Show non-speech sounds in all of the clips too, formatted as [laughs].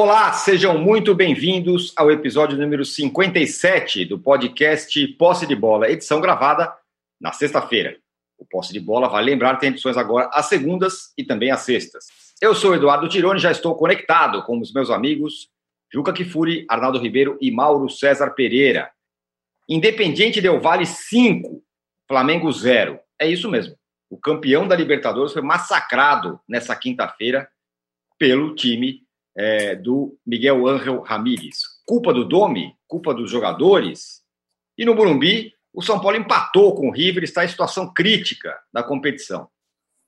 Olá, sejam muito bem-vindos ao episódio número 57 do podcast Posse de Bola, edição gravada na sexta-feira. O Posse de Bola, vai lembrar, tem edições agora às segundas e também às sextas. Eu sou Eduardo Tironi, já estou conectado com os meus amigos Juca Kifuri, Arnaldo Ribeiro e Mauro César Pereira. Independiente Del Vale 5, Flamengo 0. É isso mesmo. O campeão da Libertadores foi massacrado nessa quinta-feira pelo time é, do Miguel Ángel Ramírez. Culpa do Domi? Culpa dos jogadores? E no Burumbi, o São Paulo empatou com o River, está em situação crítica da competição.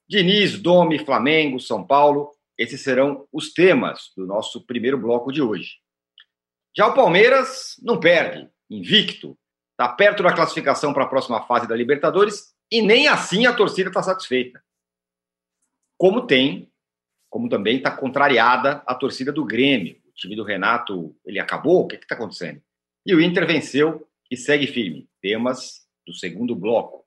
Diniz, Domi, Flamengo, São Paulo, esses serão os temas do nosso primeiro bloco de hoje. Já o Palmeiras não perde, invicto, está perto da classificação para a próxima fase da Libertadores e nem assim a torcida está satisfeita. Como tem como também está contrariada a torcida do Grêmio. O time do Renato, ele acabou? O que está acontecendo? E o Inter venceu e segue firme. Temas do segundo bloco.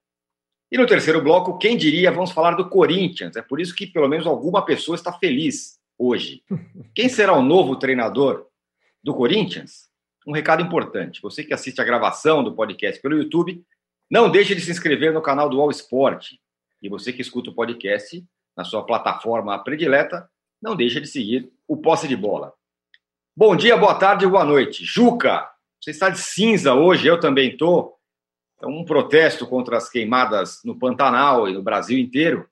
E no terceiro bloco, quem diria, vamos falar do Corinthians. É por isso que pelo menos alguma pessoa está feliz hoje. Quem será o novo treinador do Corinthians? Um recado importante. Você que assiste a gravação do podcast pelo YouTube, não deixe de se inscrever no canal do All Sport. E você que escuta o podcast, na sua plataforma predileta, não deixa de seguir o Posse de Bola. Bom dia, boa tarde, boa noite. Juca, você está de cinza hoje, eu também estou. É um protesto contra as queimadas no Pantanal e no Brasil inteiro,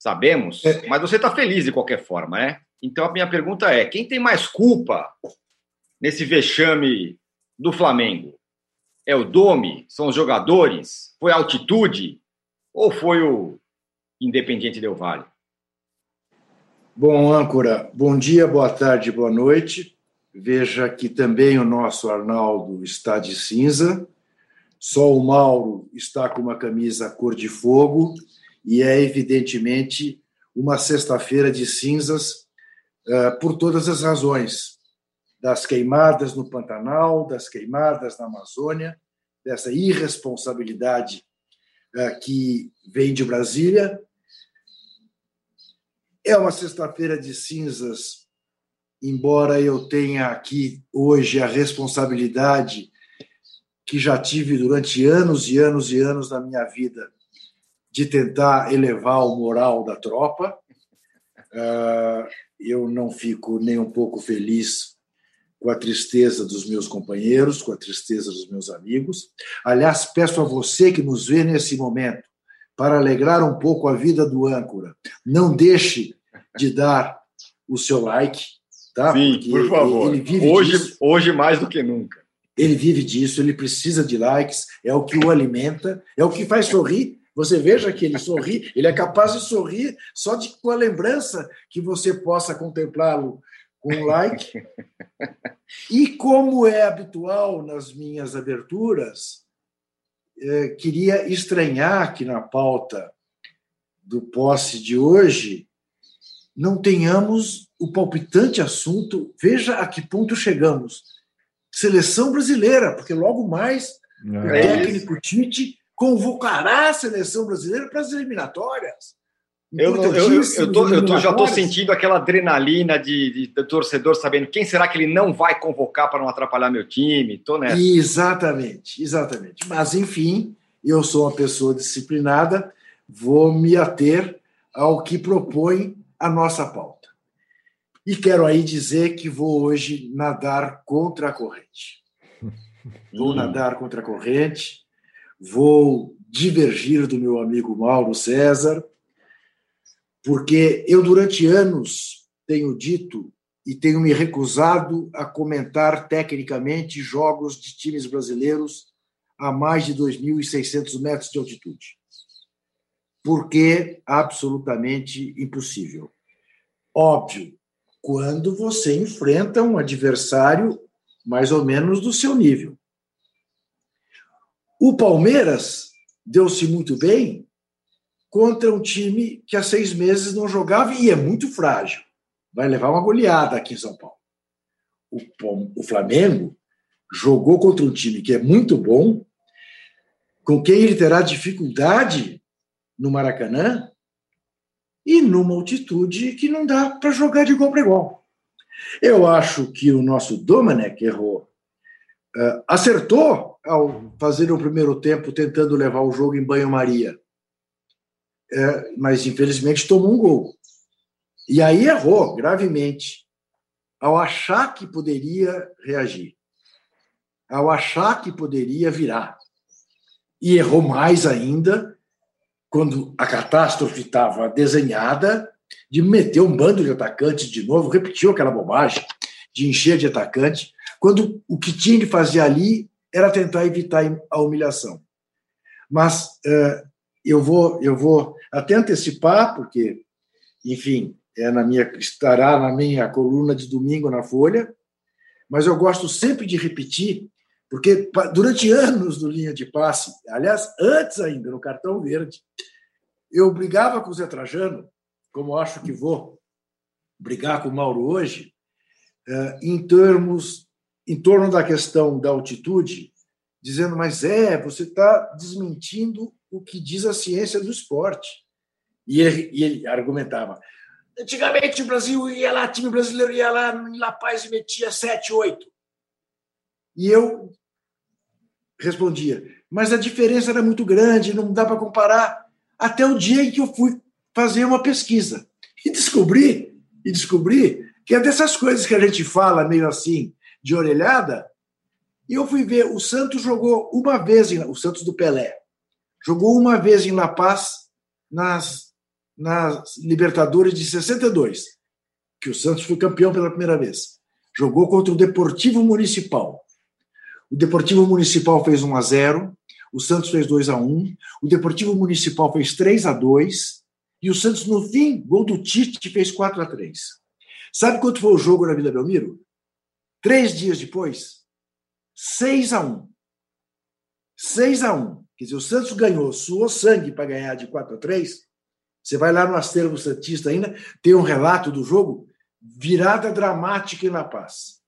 sabemos, é. mas você está feliz de qualquer forma, né? Então a minha pergunta é: quem tem mais culpa nesse vexame do Flamengo? É o Domi? São os jogadores? Foi a altitude? Ou foi o Independiente Del Vale. Bom, âncora, bom dia, boa tarde, boa noite. Veja que também o nosso Arnaldo está de cinza, só o Mauro está com uma camisa cor de fogo e é evidentemente uma sexta-feira de cinzas uh, por todas as razões das queimadas no Pantanal, das queimadas na Amazônia, dessa irresponsabilidade uh, que vem de Brasília é uma sexta-feira de cinzas, embora eu tenha aqui hoje a responsabilidade que já tive durante anos e anos e anos da minha vida de tentar elevar o moral da tropa. Uh, eu não fico nem um pouco feliz com a tristeza dos meus companheiros, com a tristeza dos meus amigos. Aliás, peço a você que nos vê nesse momento para alegrar um pouco a vida do âncora. Não deixe de dar o seu like, tá? Sim, Porque por favor. Ele vive hoje, disso. hoje mais do que nunca. Ele vive disso, ele precisa de likes, é o que o alimenta, é o que faz sorrir. Você veja que ele sorri, ele é capaz de sorrir só de, com a lembrança que você possa contemplá-lo com um like. [laughs] E como é habitual nas minhas aberturas, eh, queria estranhar que na pauta do posse de hoje não tenhamos o palpitante assunto, veja a que ponto chegamos. Seleção brasileira, porque logo mais é o técnico Tite convocará a seleção brasileira para as eliminatórias. Eu, eu, eu, eu, tô, eu tô, já estou sentindo aquela adrenalina de, de, de, torcedor sabendo quem será que ele não vai convocar para não atrapalhar meu time. Tô nessa. Exatamente, exatamente. Mas, enfim, eu sou uma pessoa disciplinada, vou me ater ao que propõe a nossa pauta. E quero aí dizer que vou hoje nadar contra a corrente. [laughs] Vou nadar contra a corrente, vou divergir do meu amigo Mauro César, porque eu, durante anos, tenho dito e tenho me recusado a comentar tecnicamente jogos de times brasileiros a mais de 2.600 metros de altitude. Porque absolutamente impossível. Óbvio, quando você enfrenta um adversário mais ou menos do seu nível. O Palmeiras deu-se muito bem contra um time que há seis meses não jogava e é muito frágil. Vai levar uma goleada aqui em São Paulo. O, Flamengo jogou contra um time que é muito bom, com quem ele terá dificuldade no Maracanã, e numa altitude que não dá para jogar de igual para igual. Eu acho que o nosso Domenech errou. Uh, acertou ao fazer o primeiro tempo tentando levar o jogo em banho-maria. É, mas, infelizmente, tomou um gol. E aí errou gravemente ao achar que poderia reagir, ao achar que poderia virar. E errou mais ainda quando a catástrofe estava desenhada de meter um bando de atacantes de novo, repetiu aquela bobagem de encher de atacante, quando o que tinha que fazer ali era tentar evitar a humilhação. Mas uh, eu vou eu vou até antecipar, porque, enfim, é na minha estará na minha coluna de domingo na Folha, mas eu gosto sempre de repetir, porque durante anos no linha de passe, aliás, antes ainda no cartão verde, eu brigava com o Zé Trajano, como acho que vou brigar com o Mauro hoje, eh, em termos em torno da questão da altitude, dizendo, mas é, você está desmentindo o que diz a ciência do esporte. E ele, e ele argumentava, Antigamente o Brasil ia lá, time brasileiro ia lá em La Paz e metia 7, 8. E eu respondia, mas a diferença era muito grande, não dá para comparar. Até o dia em que eu fui fazer uma pesquisa e descobri, e descobri que é dessas coisas que a gente fala meio assim, de orelhada. E eu fui ver, o Santos jogou uma vez, o Santos do Pelé, jogou uma vez em La Paz nas nas Libertadores de 62, que o Santos foi campeão pela primeira vez. Jogou contra o Deportivo Municipal. O Deportivo Municipal fez 1 a 0, o Santos fez 2 a 1, o Deportivo Municipal fez 3 a 2 e o Santos no fim, gol do Tite fez 4 a 3. Sabe quanto foi o jogo na Vila Belmiro? Três dias depois, 6 a 1. 6 a 1. Quer dizer, o Santos ganhou, suou sangue para ganhar de 4 a 3 você vai lá no Acervo Santista ainda, tem um relato do jogo, virada dramática em La Paz.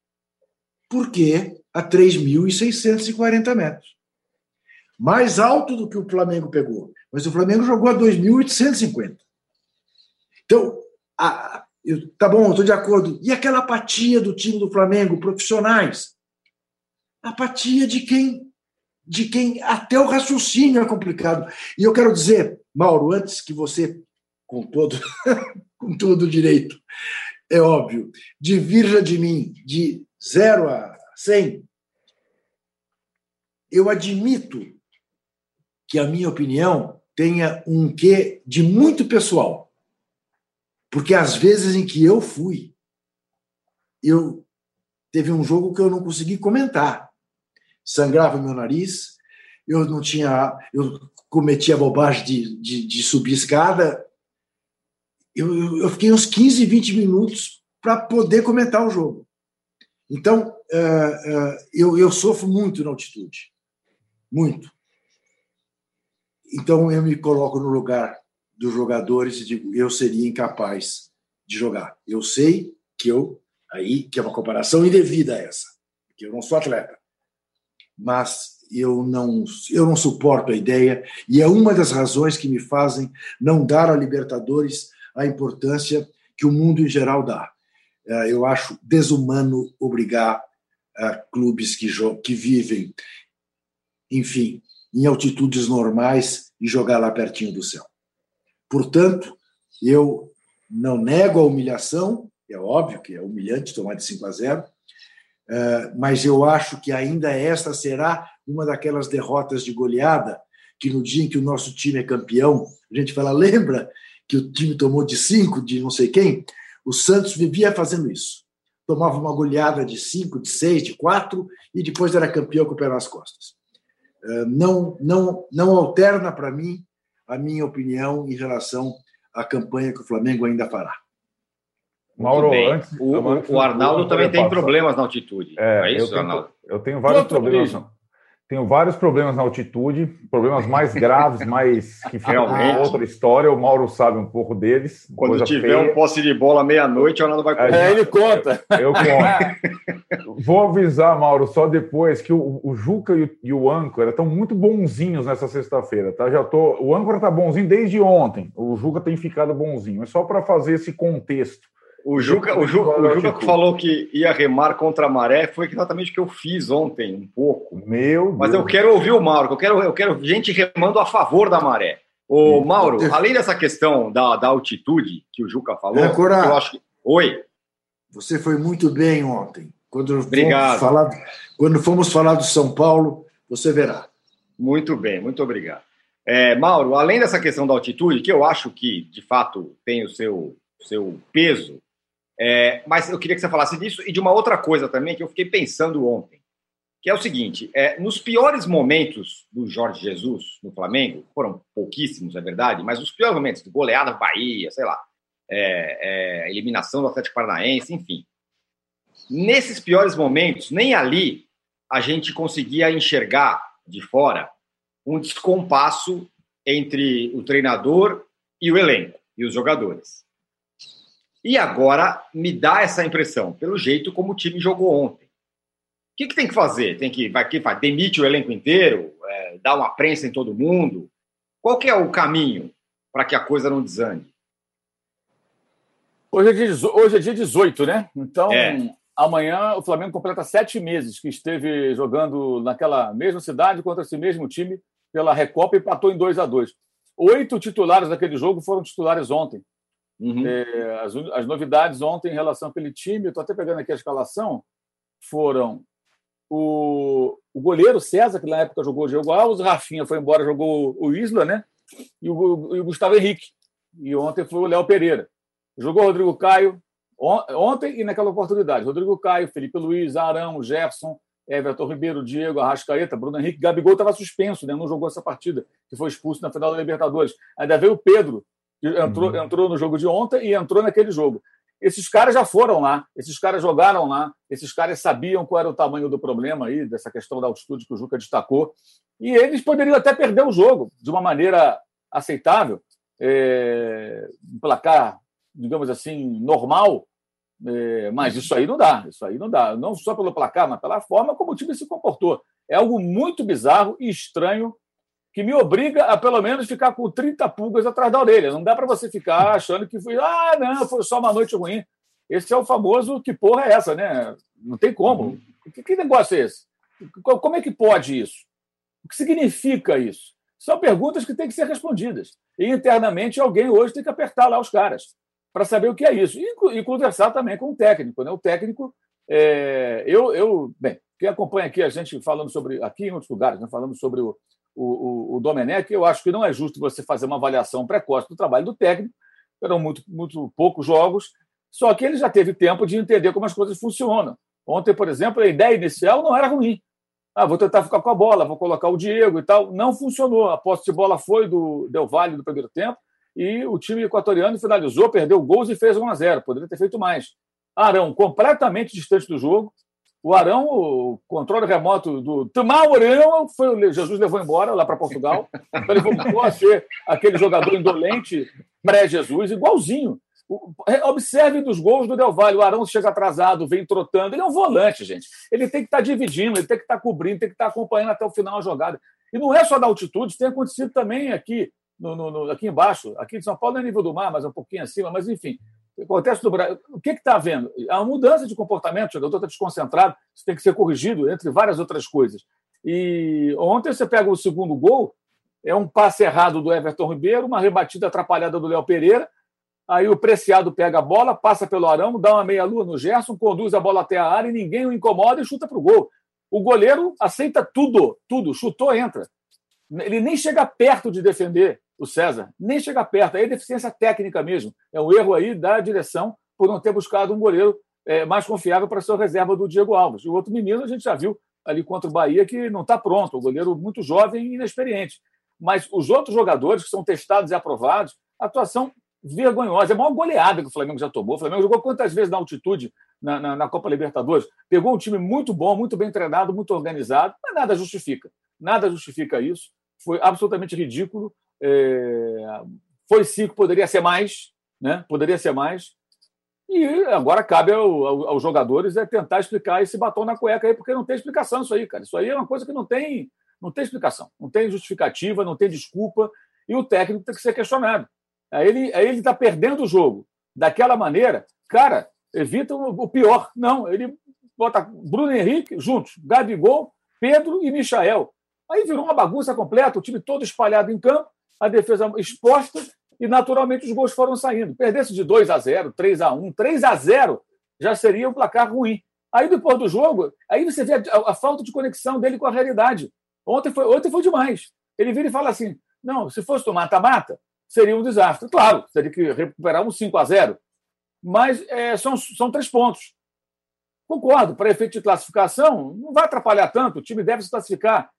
Por quê? A 3.640 metros. Mais alto do que o Flamengo pegou. Mas o Flamengo jogou a 2.850. Então, a, eu, tá bom, estou de acordo. E aquela apatia do time do Flamengo, profissionais? Apatia de quem de quem até o raciocínio é complicado. E eu quero dizer, Mauro, antes que você, com todo, [laughs] com todo direito, é óbvio, divirja de mim de zero a cem, eu admito que a minha opinião tenha um quê de muito pessoal. Porque às vezes em que eu fui, eu teve um jogo que eu não consegui comentar sangrava meu nariz, eu não tinha, eu cometia a bobagem de, de, de subir escada. Eu, eu fiquei uns 15, 20 minutos para poder comentar o jogo. Então, uh, uh, eu, eu sofro muito na altitude. Muito. Então, eu me coloco no lugar dos jogadores e digo, eu seria incapaz de jogar. Eu sei que eu, aí, que é uma comparação indevida essa, que eu não sou atleta mas eu não, eu não suporto a ideia, e é uma das razões que me fazem não dar à Libertadores a importância que o mundo em geral dá. É, eu acho desumano obrigar é, clubes que, que vivem, enfim, em altitudes normais e jogar lá pertinho do céu. Portanto, eu não nego a humilhação, é óbvio que é humilhante tomar de 5 a 0, eh, mas eu acho que ainda esta será uma daquelas derrotas de goleada que no dia em que o nosso time é campeão, a gente fala, lembra que o time tomou de cinco, de não sei quem? O Santos vivia fazendo isso. Tomava uma goleada de cinco, de seis, de quatro, e depois era campeão com o pé nas costas. Eh, não, não, não alterna para mim a minha opinião em relação à campanha que o Flamengo ainda fará. Mauro, antes, o, antes, o Arnaldo também tem problemas na altitude. É, é isso, eu tenho, Arnaldo? Eu tenho vários problemas. Tenho vários problemas na altitude, problemas mais graves, mais que ficam outra história. O Mauro sabe um pouco deles. Quando tiver feia. um posse de bola meia-noite, o Arnaldo vai contar. É, ele conta. Eu conto. [laughs] Vou avisar, Mauro, só depois que o, o Juca e o, e o Âncora estão muito bonzinhos nessa sexta-feira, tá? Já tô. O Âncora tá bonzinho desde ontem. O Juca tem ficado bonzinho. É só para fazer esse contexto O Juca, o Juca, o Juca que falou que ia remar contra a maré foi exatamente o que eu fiz ontem, um pouco. Meu Mas Deus. eu quero ouvir o Mauro, eu quero, eu quero gente remando a favor da maré. Ô, Mauro, além dessa questão da, da altitude que o Juca falou, é, Cora, eu acho que. Oi. Você foi muito bem ontem. Quando Obrigado. Fomos falar, quando fomos falar do São Paulo, você verá. Muito bem, muito obrigado. É, Mauro, além dessa questão da altitude, que eu acho que de fato tem o seu, seu peso, é, mas eu queria que você falasse disso e de uma outra coisa também que eu fiquei pensando ontem, que é o seguinte: é, nos piores momentos do Jorge Jesus no Flamengo, foram pouquíssimos, é verdade, mas os piores momentos, goleada Bahia, sei lá, é, é, eliminação do Atlético Paranaense, enfim. Nesses piores momentos, nem ali a gente conseguia enxergar de fora um descompasso entre o treinador e o elenco e os jogadores. E agora me dá essa impressão, pelo jeito como o time jogou ontem. O que, que tem que fazer? Tem que vai que vai demite o elenco inteiro, é, dá uma prensa em todo mundo. Qual que é o caminho para que a coisa não desande? Hoje é, dia, hoje é dia 18, né? Então, é. amanhã o Flamengo completa sete meses que esteve jogando naquela mesma cidade contra esse mesmo time pela Recopa e empatou em 2 a 2 Oito titulares daquele jogo foram titulares ontem. Uhum. É, as, as, novidades ontem em relação àquele time, estou até pegando aqui a escalação, foram o, o goleiro César, que na época jogou o Diego Alves, o Rafinha foi embora, jogou o Isla, né? E o, e o Gustavo Henrique. E ontem foi o Léo Pereira. Jogou o Rodrigo Caio ontem e naquela oportunidade. Rodrigo Caio, Felipe Luiz, Arão, Jefferson, Everton Ribeiro, Diego, Arrascaeta, Bruno Henrique, Gabigol estava suspenso, né? não jogou essa partida, que foi expulso na final da Libertadores. Ainda veio o Pedro, entrou, uhum. entrou no jogo de ontem e entrou naquele jogo. Esses caras já foram lá, esses caras jogaram lá, esses caras sabiam qual era o tamanho do problema aí, dessa questão da altitude que o Juca destacou, e eles poderiam até perder o jogo de uma maneira aceitável, é, um placar, digamos assim, normal, é, mas isso aí não dá, isso aí não dá. Não só pelo placar, mas pela forma como o time se comportou. É algo muito bizarro e estranho que me obriga a, pelo menos, ficar com 30 pulgas atrás da orelha. Não dá para você ficar achando que foi, ah, não, foi só uma noite ruim. Esse é o famoso que porra é essa, né? Não tem como. Uhum. Que, que negócio é esse? Como é que pode isso? O que significa isso? São perguntas que têm que ser respondidas. E internamente alguém hoje tem que apertar lá os caras para saber o que é isso. E, e, conversar também com o técnico. Né? O técnico, é, eu, eu, bem, quem acompanha aqui a gente falando sobre, aqui em outros lugares, né? falando sobre o, o, o, Domenech, eu acho que não é justo você fazer uma avaliação precoce do trabalho do técnico. Eram muito, muito poucos jogos, só que ele já teve tempo de entender como as coisas funcionam. Ontem, por exemplo, a ideia inicial não era ruim. Ah, vou tentar ficar com a bola, vou colocar o Diego e tal. Não funcionou. A posse de bola foi do Del Valle do primeiro tempo e o time equatoriano finalizou, perdeu gols e fez 1 a 0 Poderia ter feito mais. Arão, completamente distante do jogo. O Arão, o controle remoto do Tomar Arão, foi, Jesus levou embora lá para Portugal. Ele voltou a ser aquele jogador indolente pré-Jesus, igualzinho. Observe dos gols do Del Valle. O Arão chega atrasado, vem trotando. Ele é um volante, gente. Ele tem que estar tá dividindo, ele tem que estar tá cobrindo, tem que estar tá acompanhando até o final a jogada. E não é só da altitude, tem acontecido também aqui no, no, aqui embaixo, aqui em São Paulo não é nível do mar, mas é um pouquinho acima, mas enfim, acontece no Brasil. O que está havendo? Há uma mudança de comportamento, o jogador está desconcentrado, isso tem que ser corrigido, entre várias outras coisas. E ontem você pega o segundo gol, é um passe errado do Everton Ribeiro, uma rebatida atrapalhada do Léo Pereira, aí o Preciado pega a bola, passa pelo Arão, dá uma meia-lua no Gerson, conduz a bola até a área e ninguém o incomoda e chuta para o gol. O goleiro aceita tudo, tudo, chutou, entra. Ele nem chega perto de defender o César, nem chega perto. Aí é deficiência técnica mesmo. É um erro aí da direção por não ter buscado um goleiro é, mais confiável para ser reserva do Diego Alves. O outro menino a gente já viu ali contra o Bahia que não está pronto, o goleiro muito jovem e inexperiente. Mas os outros jogadores que são testados e aprovados, atuação vergonhosa. É a maior goleada que o Flamengo já tomou. O Flamengo jogou quantas vezes na altitude na, na, na Copa Libertadores? Pegou um time muito bom, muito bem treinado, muito organizado, mas nada justifica. Nada justifica isso. Foi absolutamente ridículo. É, foi cinco, poderia ser mais, né? Poderia ser mais. E agora cabe ao, ao, aos jogadores é tentar explicar esse batom na cueca aí, porque não tem explicação isso aí, cara. Isso aí é uma coisa que não tem, não tem explicação, não tem justificativa, não tem desculpa, e o técnico tem que ser questionado. Aí ele está perdendo o jogo daquela maneira. cara, evita o pior. Não, ele bota Bruno Henrique juntos, Gabigol, Pedro e Michael. Aí virou uma bagunça completa, o time todo espalhado em campo, a defesa exposta e, naturalmente, os gols foram saindo. Perdesse de 2 a 0 3 a 1 3 a 0 já seria um placar ruim. Aí, depois do jogo, aí você vê a, a, falta de conexão dele com a realidade. Ontem foi, ontem foi demais. Ele vira e fala assim: não, se fosse do mata-mata, seria um desastre. Claro, teria que recuperar um 5 a 0 mas é, são, são três pontos. Concordo, para efeito de classificação, não vai atrapalhar tanto, o time deve se classificar.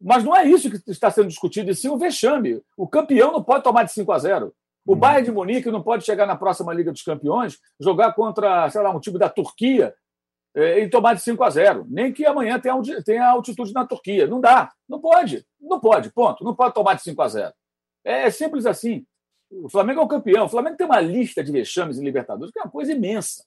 Mas não é isso que está sendo discutido, e sim o vexame. O campeão não pode tomar de 5 a 0. O uhum. Bayern de Munique não pode chegar na próxima Liga dos Campeões, jogar contra, sei lá, um time da Turquia é, e tomar de 5 a 0. Nem que amanhã tenha, tenha altitude na Turquia. Não dá. Não pode. Não pode, ponto. Não pode tomar de 5 a 0. É simples assim. O Flamengo é o campeão. O Flamengo tem uma lista de vexames em Libertadores que é uma coisa imensa.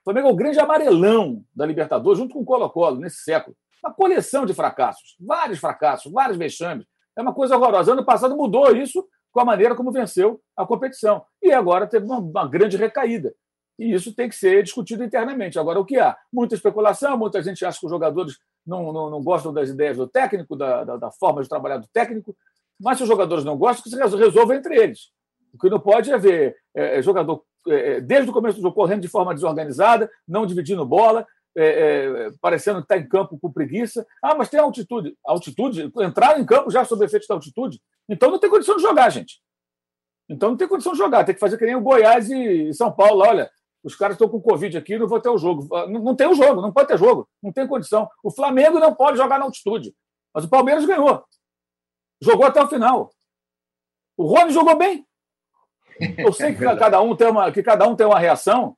O Flamengo é o grande amarelão da Libertadores, junto com o Colo-Colo, nesse século. Uma coleção de fracassos, vários fracassos, vários vexames. É uma coisa horrorosa. Ano passado mudou isso com a maneira como venceu a competição. E agora teve uma, uma grande recaída. E isso tem que ser discutido internamente. Agora, o que há? Muita especulação, muita gente acha que os jogadores não, não, não gostam das ideias do técnico, da, da, da, forma de trabalhar do técnico, mas se os jogadores não gostam, que se resolva entre eles. O que não pode é ver é, é jogador, é, é, desde o começo do jogo, correndo de forma desorganizada, não dividindo bola, é, é, parecendo que está em campo com preguiça. Ah, mas tem altitude. Altitude? Entraram em campo já sob efeito da altitude. Então não tem condição de jogar, gente. Então não tem condição de jogar. Tem que fazer que nem o Goiás e São Paulo. Olha, os caras estão com Covid aqui, não vou ter o jogo. Ah, não, não tem o jogo, não pode ter jogo. Não tem condição. O Flamengo não pode jogar na altitude. Mas o Palmeiras ganhou. Jogou até o final. O Rony jogou bem. [laughs] Eu sei que cada um tem uma, que cada um tem uma reação.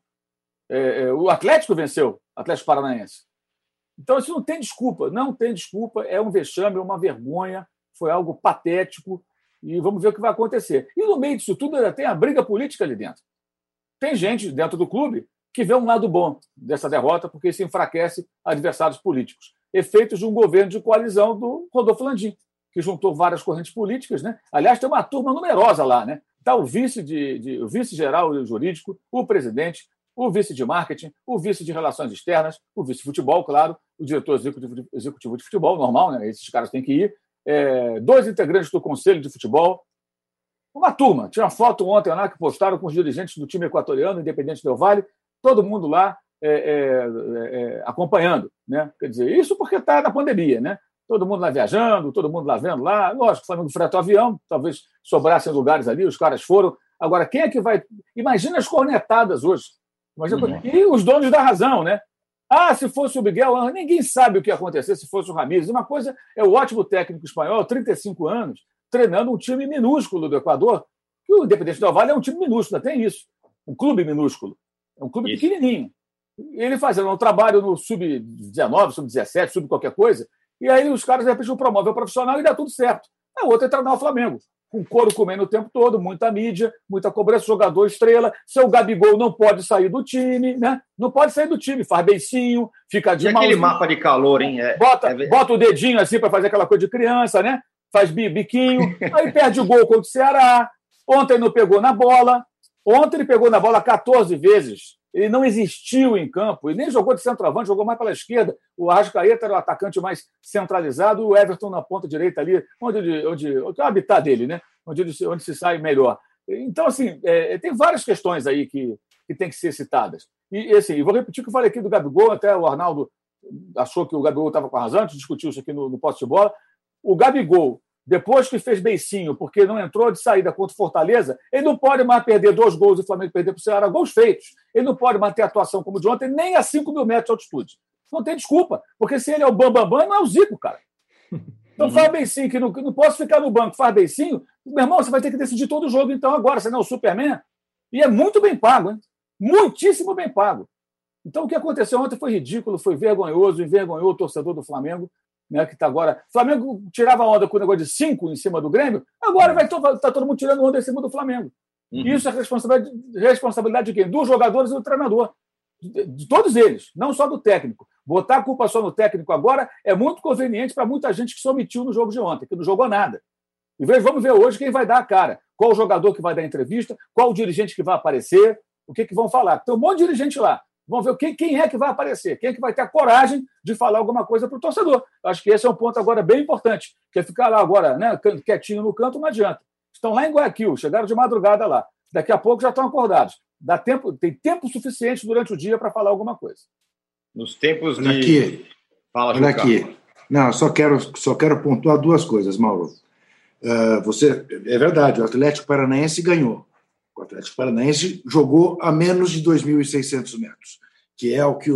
É, é, o Atlético venceu. Atlético Paranaense. Então, isso não tem desculpa, não tem desculpa, é um vexame, é uma vergonha, foi algo patético, e vamos ver o que vai acontecer. E no meio disso tudo ainda tem a briga política ali dentro. Tem gente dentro do clube que vê um lado bom dessa derrota, porque isso enfraquece adversários políticos. Efeitos de um governo de coalizão do Rodolfo Landim, que juntou várias correntes políticas. Né? Aliás, tem uma turma numerosa lá. Né? Está o vice de, de vice-geral jurídico, o presidente, o vice de marketing, o vice de relações externas, o vice de futebol, claro, o diretor executivo de, futebol, normal, né? Esses caras têm que ir. É, dois integrantes do conselho de futebol. Uma turma. Tinha uma foto ontem lá que postaram com os dirigentes do time equatoriano, Independente Del Vale, todo mundo lá é, é, é acompanhando. Né? Quer dizer, isso porque está na pandemia, né? Todo mundo lá viajando, todo mundo lá vendo lá. Lógico, o Flamengo fretou avião, talvez sobrassem lugares ali, os caras foram. Agora, quem é que vai. Imagina as cornetadas hoje. Uhum. E os donos da razão, né? Ah, se fosse o Miguel, ninguém sabe o que ia acontecer se fosse o Ramírez. Uma coisa é o ótimo técnico espanhol, 35 anos, treinando um time minúsculo do Equador, que o Independente do Vale é um time minúsculo, tem isso. Um clube minúsculo. É um clube isso. pequenininho. Ele fazendo um trabalho no sub-19, sub-17, sub qualquer coisa, e aí os caras, de repente, promovem o profissional e dá tudo certo. A outra é treinar o Flamengo com couro comendo o tempo todo, muita mídia, muita cobrança, jogador estrela. Seu Gabigol não pode sair do time, né? Não pode sair do time, faz beicinho, fica de E aquele mapa de calor, hein? É, bota, é... bota o dedinho assim para fazer aquela coisa de criança, né? Faz biquinho, [laughs] aí perde o gol contra o Ceará. Ontem não pegou na bola. Ontem ele pegou na bola 14 vezes. Ele não existiu em campo, ele nem jogou de centroavante, jogou mais pela esquerda. O Arrascaeta era o atacante mais centralizado, o Everton na ponta direita ali, onde, onde, onde é o habitat dele, né? onde, onde se sai melhor. Então, assim, é, tem várias questões aí que, que têm que ser citadas. E, assim, vou repetir o que eu falei aqui do Gabigol, até o Arnaldo achou que o Gabigol estava com a razão, a gente discutiu isso aqui no, no poste de bola. O Gabigol, depois que fez beicinho, porque não entrou de saída contra o Fortaleza, ele não pode mais perder dois gols e o Flamengo perder para o Ceará, gols feitos. Ele não pode manter a atuação como de ontem, nem a 5 mil metros de altitude. Não tem desculpa, porque se ele é o Bambambam, Bam, Bam, não é o Zico, cara. Então uhum. faz beicinho, que não, não posso ficar no banco, faz beicinho. Meu irmão, você vai ter que decidir todo o jogo então agora, você não é o Superman. E é muito bem pago, hein? Muitíssimo bem pago. Então o que aconteceu ontem foi ridículo, foi vergonhoso, envergonhou o torcedor do Flamengo né, que está agora. O Flamengo tirava onda com o negócio de cinco em cima do Grêmio, agora vai estar tá todo mundo tirando onda em cima do Flamengo. Uhum. Isso é responsabilidade, responsabilidade de quem? Dos jogadores e do treinador. De, de, todos eles, não só do técnico. Botar a culpa só no técnico agora é muito conveniente para muita gente que se omitiu no jogo de ontem, que não jogou nada. E vamos ver hoje quem vai dar a cara. Qual o jogador que vai dar entrevista, qual o dirigente que vai aparecer. o que, que vão falar. Tem um monte de dirigente lá. Vamos ver quem, quem é que vai aparecer, quem é que vai ter a coragem de falar alguma coisa para o torcedor. Acho que esse é um ponto agora bem importante, que é ficar lá agora, né, quietinho no canto, não adianta. Estão lá em Guayaquil, chegaram de madrugada lá. Daqui a pouco já estão acordados. Dá tempo, tem tempo suficiente durante o dia para falar alguma coisa. Nos tempos de. Aqui. Fala, Olha aqui. Não, só quero, só quero pontuar duas coisas, Mauro. Uh, você, é verdade, o Atlético Paranaense ganhou. O Atlético Paranaense jogou a menos de 2.600 metros, que é o que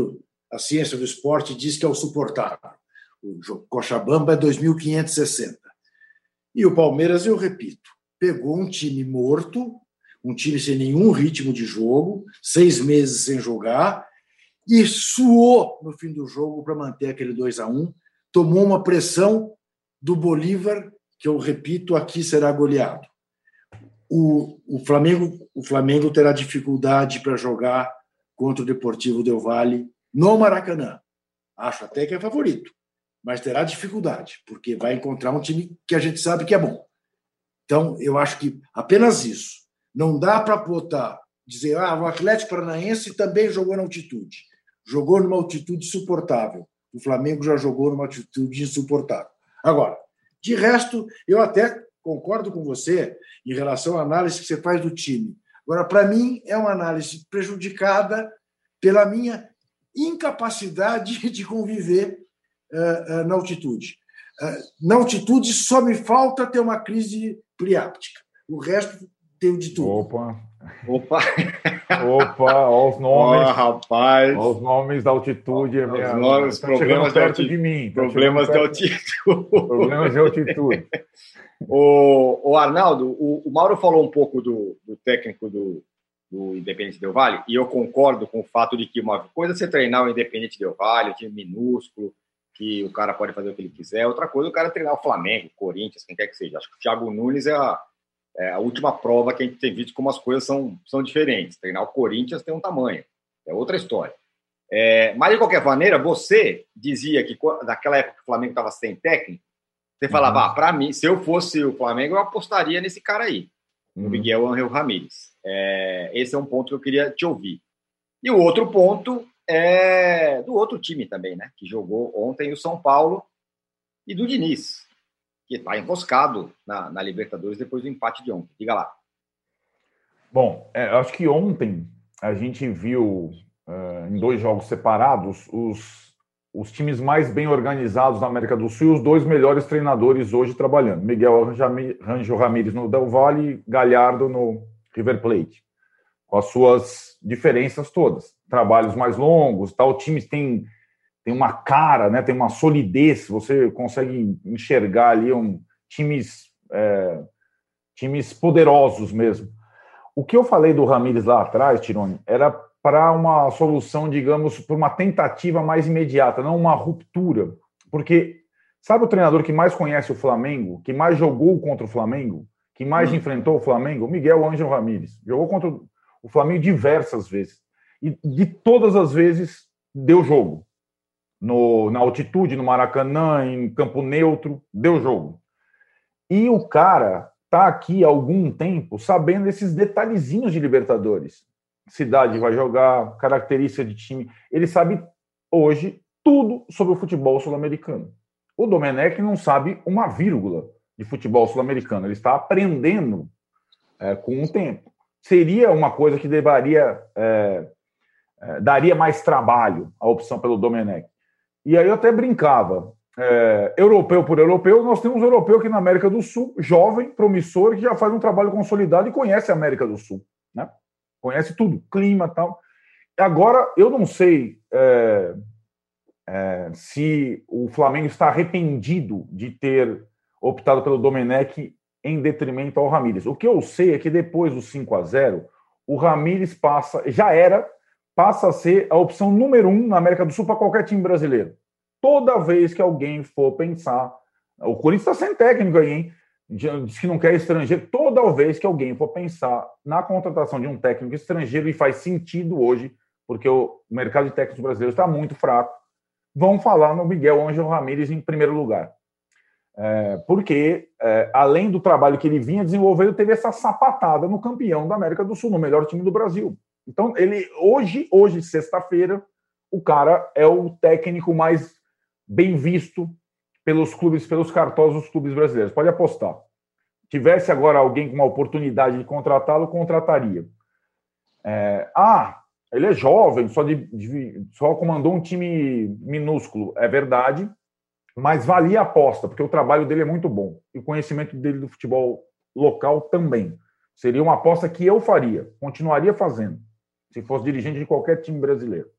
a ciência do esporte diz que é o suportável. O Cochabamba é 2.560. E o Palmeiras, eu repito, pegou um time morto, um time sem nenhum ritmo de jogo, seis meses sem jogar, e suou no fim do jogo para manter aquele 2 a 1 tomou uma pressão do Bolívar, que eu repito, aqui será goleado. O, o, Flamengo, o Flamengo terá dificuldade para jogar contra o Deportivo Del Valle no Maracanã. Acho até que é favorito, mas terá dificuldade, porque vai encontrar um time que a gente sabe que é bom. Então, eu acho que apenas isso. Não dá para botar, dizer, ah, o Atlético Paranaense também jogou na altitude. Jogou numa altitude suportável. O Flamengo já jogou numa altitude insuportável. Agora, de resto, eu até concordo com você em relação à análise que você faz do time. Agora, para mim, é uma análise prejudicada pela minha incapacidade [laughs] de conviver uh, uh, na altitude. Uh, na altitude só me falta ter uma crise priáptica. O resto tem de tudo. Opa! Opa! Opa, olha os [laughs] nomes. Oh, rapaz! Olha os nomes da altitude. Os minha, nomes, tá problemas de altitude. De mim, tá problemas de altitude. Problemas de altitude. [laughs] o, o Arnaldo, o, o, Mauro falou um pouco do, do técnico do, do Independente Del Vale, e eu concordo com o fato de que uma coisa é você treinar o Independente Del Vale, time minúsculo, que o cara pode fazer o que ele quiser, outra coisa é o cara treinar o Flamengo, o Corinthians, quem quer que seja. Acho que o Thiago Nunes é a, é a última prova que a gente tem visto como as coisas são, são diferentes. Treinar o Corinthians tem um tamanho, é outra história. É, mas, de qualquer maneira, você dizia que naquela época que o Flamengo estava sem técnico, você falava, uhum. ah, para mim, se eu fosse o Flamengo, eu apostaria nesse cara aí, uhum. Miguel Angel Ramírez. É, esse é um ponto que eu queria te ouvir. E o outro ponto é do outro time também, né? Que jogou ontem o São Paulo e do Diniz que está enroscado na, na, Libertadores depois do empate de ontem. Diga lá. Bom, é, acho que ontem a gente viu uh, em dois jogos separados os, os times mais bem organizados da América do Sul e os dois melhores treinadores hoje trabalhando. Miguel Ranjo Ramírez no Del Valle e Galhardo no River Plate. Com as suas diferenças todas. Trabalhos mais longos, tal. Times têm tem uma cara, né, tem uma solidez, você consegue enxergar ali um, times, é, times poderosos mesmo. O que eu falei do Ramires lá atrás, Tirone, era para uma solução, digamos, para uma tentativa mais imediata, não uma ruptura. Porque sabe o treinador que mais conhece o Flamengo, que mais jogou contra o Flamengo, que mais hum. enfrentou o Flamengo? Miguel Ângelo Ramírez. Jogou contra o Flamengo diversas vezes. E de todas as vezes deu jogo no, na altitude, no Maracanã, em campo neutro, deu jogo. E o cara tá aqui há algum tempo sabendo esses detalhezinhos de Libertadores. Cidade vai jogar, característica de time. Ele sabe hoje tudo sobre o futebol sul-americano. O Domenech não sabe uma vírgula de futebol sul-americano. Ele está aprendendo é, com o tempo. Seria uma coisa que deveria, é, é, daria mais trabalho a opção pelo Domenech. E aí eu até brincava. É, europeu por europeu, nós temos um europeu aqui na América do Sul, jovem, promissor, que já faz um trabalho consolidado e conhece a América do Sul. Né? Conhece tudo, clima tal. Agora, eu não sei é, é, se o Flamengo está arrependido de ter optado pelo Domenech em detrimento ao Ramires. O que eu sei é que depois do 5 a 0 o Ramires passa, já era passa a ser a opção número um na América do Sul para qualquer time brasileiro. Toda vez que alguém for pensar. O Corinthians está sem técnico aí, hein? Diz que não quer estrangeiro. Toda vez que alguém for pensar na contratação de um técnico estrangeiro, e faz sentido hoje, porque o mercado de técnicos brasileiros está muito fraco, vão falar no Miguel Ângelo Ramírez em primeiro lugar. É, porque, é, além do trabalho que ele vinha desenvolvendo, teve essa sapatada no campeão da América do Sul, no melhor time do Brasil. Então, ele hoje, hoje, sexta-feira, o cara é o técnico mais bem visto pelos clubes, pelos cartões dos clubes brasileiros. Pode apostar. Tivesse agora alguém com uma oportunidade de contratá-lo, contrataria. É, ah, ele é jovem, só, de, de, só comandou um time minúsculo. É verdade, mas valia a aposta, porque o trabalho dele é muito bom. E o conhecimento dele do futebol local também. Seria uma aposta que eu faria, continuaria fazendo, se fosse dirigente de qualquer time brasileiro.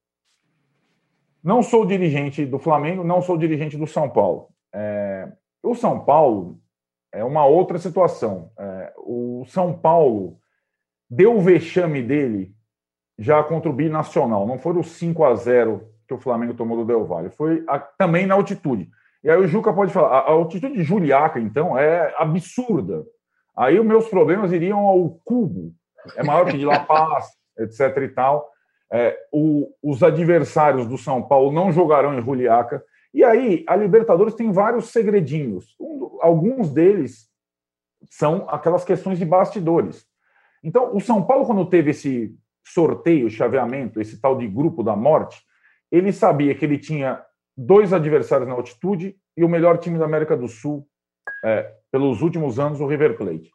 Não sou dirigente do Flamengo, não sou dirigente do São Paulo. É, o São Paulo é uma outra situação. É, o São Paulo deu o vexame dele já contra o Binacional. Não foi o 5 a 0 que o Flamengo tomou do Del Valle, foi a, também na altitude. E aí o Juca pode falar, a, a altitude de Juliaca, então, é absurda. Aí os meus problemas iriam ao cubo. É maior que de La Paz, [laughs] etc e tal. É, o, os adversários do São Paulo não jogarão em Juliaca. E aí, a Libertadores tem vários segredinhos. Um, alguns deles são aquelas questões de bastidores. Então, o São Paulo, quando teve esse sorteio, chaveamento, esse tal de grupo da morte, ele sabia que ele tinha dois adversários na altitude e o melhor time da América do Sul, é, pelos últimos anos, o River Plate.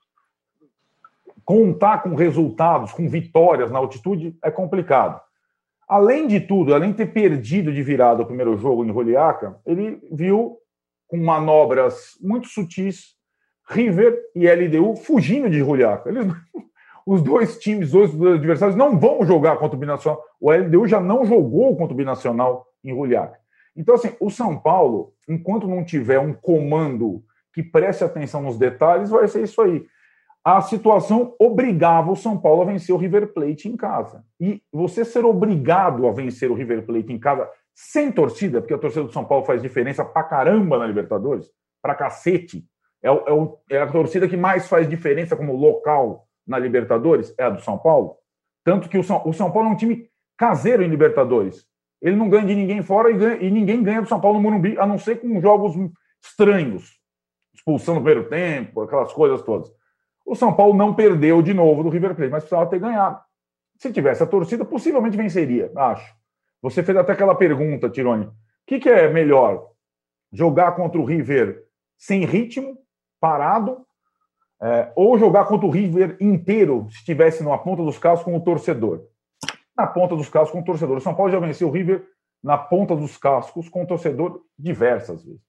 Contar com resultados, com vitórias na altitude, é complicado. Além de tudo, além de ter perdido de virada o primeiro jogo em Roliaca, ele viu com manobras muito sutis River e LDU fugindo de Roliaca. Eles, [laughs] os dois times, os dois adversários não vão jogar contra o Binacional. O LDU já não jogou contra o Binacional em Roliaca. Então, assim, o São Paulo, enquanto não tiver um comando que preste atenção nos detalhes, vai ser isso aí a situação obrigava o São Paulo a vencer o River Plate em casa. E você ser obrigado a vencer o River Plate em casa sem torcida, porque a torcida do São Paulo faz diferença pra caramba na Libertadores, pra cacete. É, é, o, é a torcida que mais faz diferença como local na Libertadores, é a do São Paulo. Tanto que o São, o São Paulo é um time caseiro em Libertadores. Ele não ganha de ninguém fora e, ganha, e ninguém ganha do São Paulo no Morumbi, a não ser com jogos estranhos. Expulsão no primeiro tempo, aquelas coisas todas. O São Paulo não perdeu de novo do River Plate, mas precisava ter ganhado. Se tivesse a torcida, possivelmente venceria, acho. Você fez até aquela pergunta, Tirone. O que, que é melhor? Jogar contra o River sem ritmo, parado, é, ou jogar contra o River inteiro, se estivesse na ponta dos carros com o torcedor? Na ponta dos carros com o torcedor. O São Paulo já venceu o River na ponta dos cascos com o torcedor diversas vezes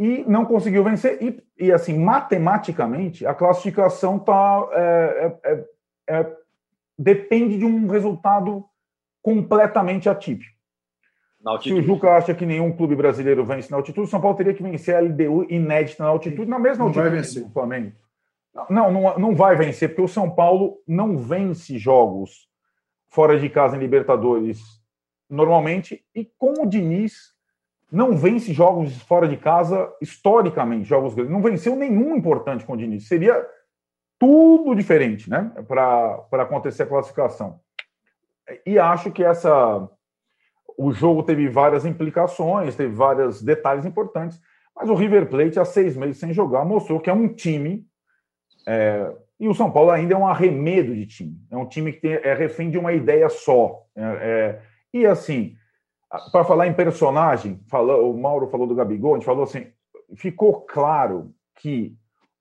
e não conseguiu vencer. E, e assim, matematicamente, a classificação tá, é, é, é, é, depende de um resultado completamente atípico. Se o Juca acha que nenhum clube brasileiro vence na altitude, o São Paulo teria que vencer a LDU inédita na altitude, na mesma não altitude vai vencer. do Flamengo. Não, não, não vai vencer, porque o São Paulo não vence jogos fora de casa em Libertadores normalmente, e com o Diniz não vence jogos fora de casa historicamente, jogos grandes. Não venceu nenhum importante com o Diniz. Seria tudo diferente, né? Para acontecer a classificação. E acho que essa. O jogo teve várias implicações, teve vários detalhes importantes, mas o River Plate, há seis meses sem jogar, mostrou que é um time. É, e o São Paulo ainda é um arremedo de time. É um time que tem, é refém de uma ideia só. É, é, e assim, para falar em personagem, falou, o Mauro falou do Gabigol, a gente falou assim, ficou claro que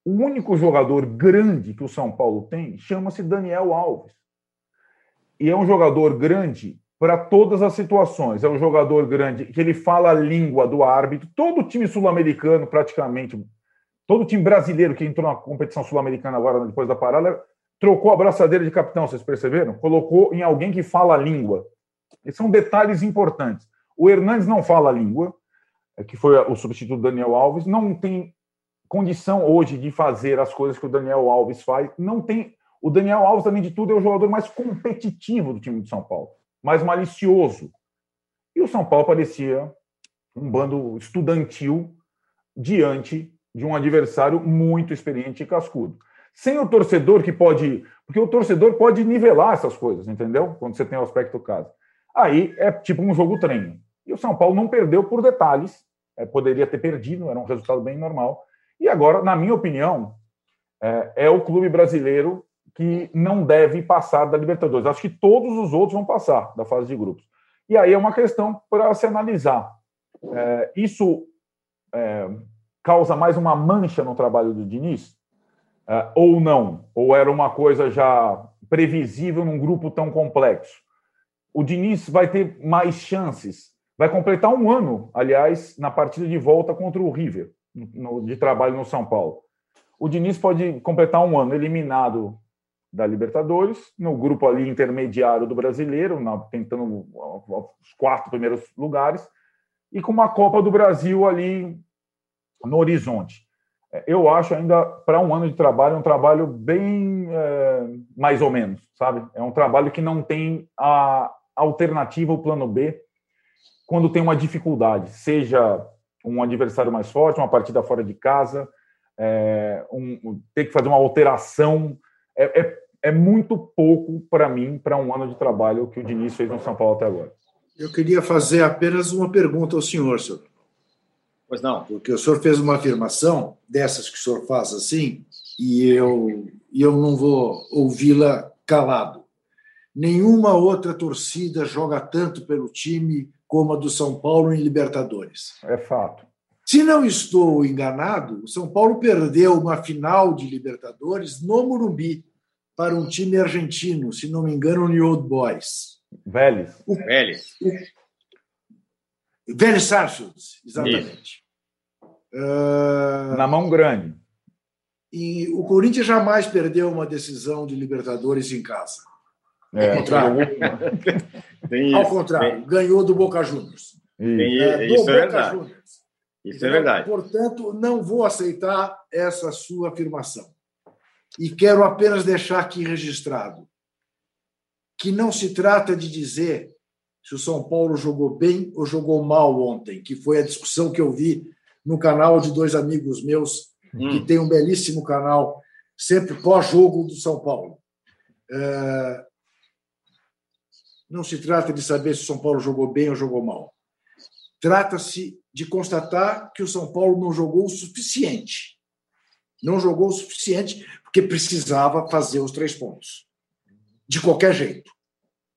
o único jogador grande que o São Paulo tem chama-se Daniel Alves. E é um jogador grande para todas as situações. É um jogador grande que ele fala a língua do árbitro. Todo time sul-americano, praticamente, todo time brasileiro que entrou na competição sul-americana agora, depois da parada, trocou a braçadeira de capitão, vocês perceberam? Colocou em alguém que fala a língua. Esses são detalhes importantes. O Hernandes não fala a língua, é, que foi o substituto do Daniel Alves, não tem condição hoje de fazer as coisas que o Daniel Alves faz. Não tem. O Daniel Alves, além de tudo, é o jogador mais competitivo do time de São Paulo, mais malicioso. E o São Paulo parecia um bando estudantil diante de um adversário muito experiente e cascudo. Sem o torcedor que pode. Porque o torcedor pode nivelar essas coisas, entendeu? Quando você tem o aspecto caso. Aí é tipo um jogo treino. E o São Paulo não perdeu por detalhes, é, poderia ter perdido, era um resultado bem normal. E agora, na minha opinião, é, é o clube brasileiro que não deve passar da Libertadores. Acho que todos os outros vão passar da fase de grupos. E aí é uma questão para se analisar. É, isso é, causa mais uma mancha no trabalho do Diniz? É, ou não? Ou era uma coisa já previsível num grupo tão complexo? O Diniz vai ter mais chances. Vai completar um ano, aliás, na partida de volta contra o River, no, de trabalho no São Paulo. O Diniz pode completar um ano eliminado da Libertadores, no grupo ali intermediário do brasileiro, na, tentando os quatro primeiros lugares, e com uma Copa do Brasil ali no horizonte. É, eu acho ainda para um ano de trabalho um trabalho bem é, mais ou menos, sabe? É um trabalho que não tem a alternativa, o plano B, quando tem uma dificuldade, seja um adversário mais forte, uma partida fora de casa, é, um, ter que fazer uma alteração. É, é, é muito pouco para mim, para um ano de trabalho que o Diniz fez no São Paulo até agora. Eu queria fazer apenas uma pergunta ao senhor, senhor. Pois não. Porque o senhor fez uma afirmação dessas que o senhor faz assim, e eu, e eu não vou ouvi-la calado. Nenhuma outra torcida joga tanto pelo time como a do São Paulo em Libertadores. É fato. Se não estou enganado, o São Paulo perdeu uma final de Libertadores no Morumbi para um time argentino, se não me engano, o New Old Boys. Vélez. O, Vélez. O, Vélez Sarsfield, exatamente. Uh, Na mão grande. E o Corinthians jamais perdeu uma decisão de Libertadores em casa. É, Ao contrário. [laughs] Ao contrário, ganhou do Boca Juniors. Tem, é, do isso Boca é verdade. Juniors. Isso então, é verdade. Portanto, não vou aceitar essa sua afirmação. E quero apenas deixar aqui registrado que não se trata de dizer se o São Paulo jogou bem ou jogou mal ontem, que foi a discussão que eu vi no canal de dois amigos meus, hum. que tem um belíssimo canal, sempre pós-jogo do São Paulo. É... Não se trata de saber se o São Paulo jogou bem ou jogou mal. Trata-se de constatar que o São Paulo não jogou o suficiente. Não jogou o suficiente porque precisava fazer os três pontos. De qualquer jeito.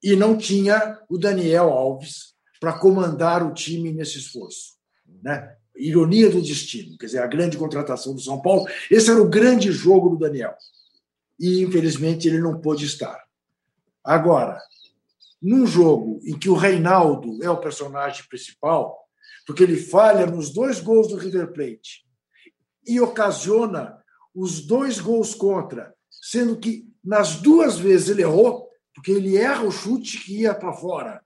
E não tinha o Daniel Alves para comandar o time nesse esforço. Né? Ironia do destino, quer dizer, a grande contratação do São Paulo. Esse era o grande jogo do Daniel. E, infelizmente, ele não pôde estar. Agora, num jogo em que o Reinaldo é o personagem principal, porque ele falha nos dois gols do River Plate e ocasiona os dois gols contra, sendo que nas duas vezes ele errou, porque ele erra o chute que ia para fora,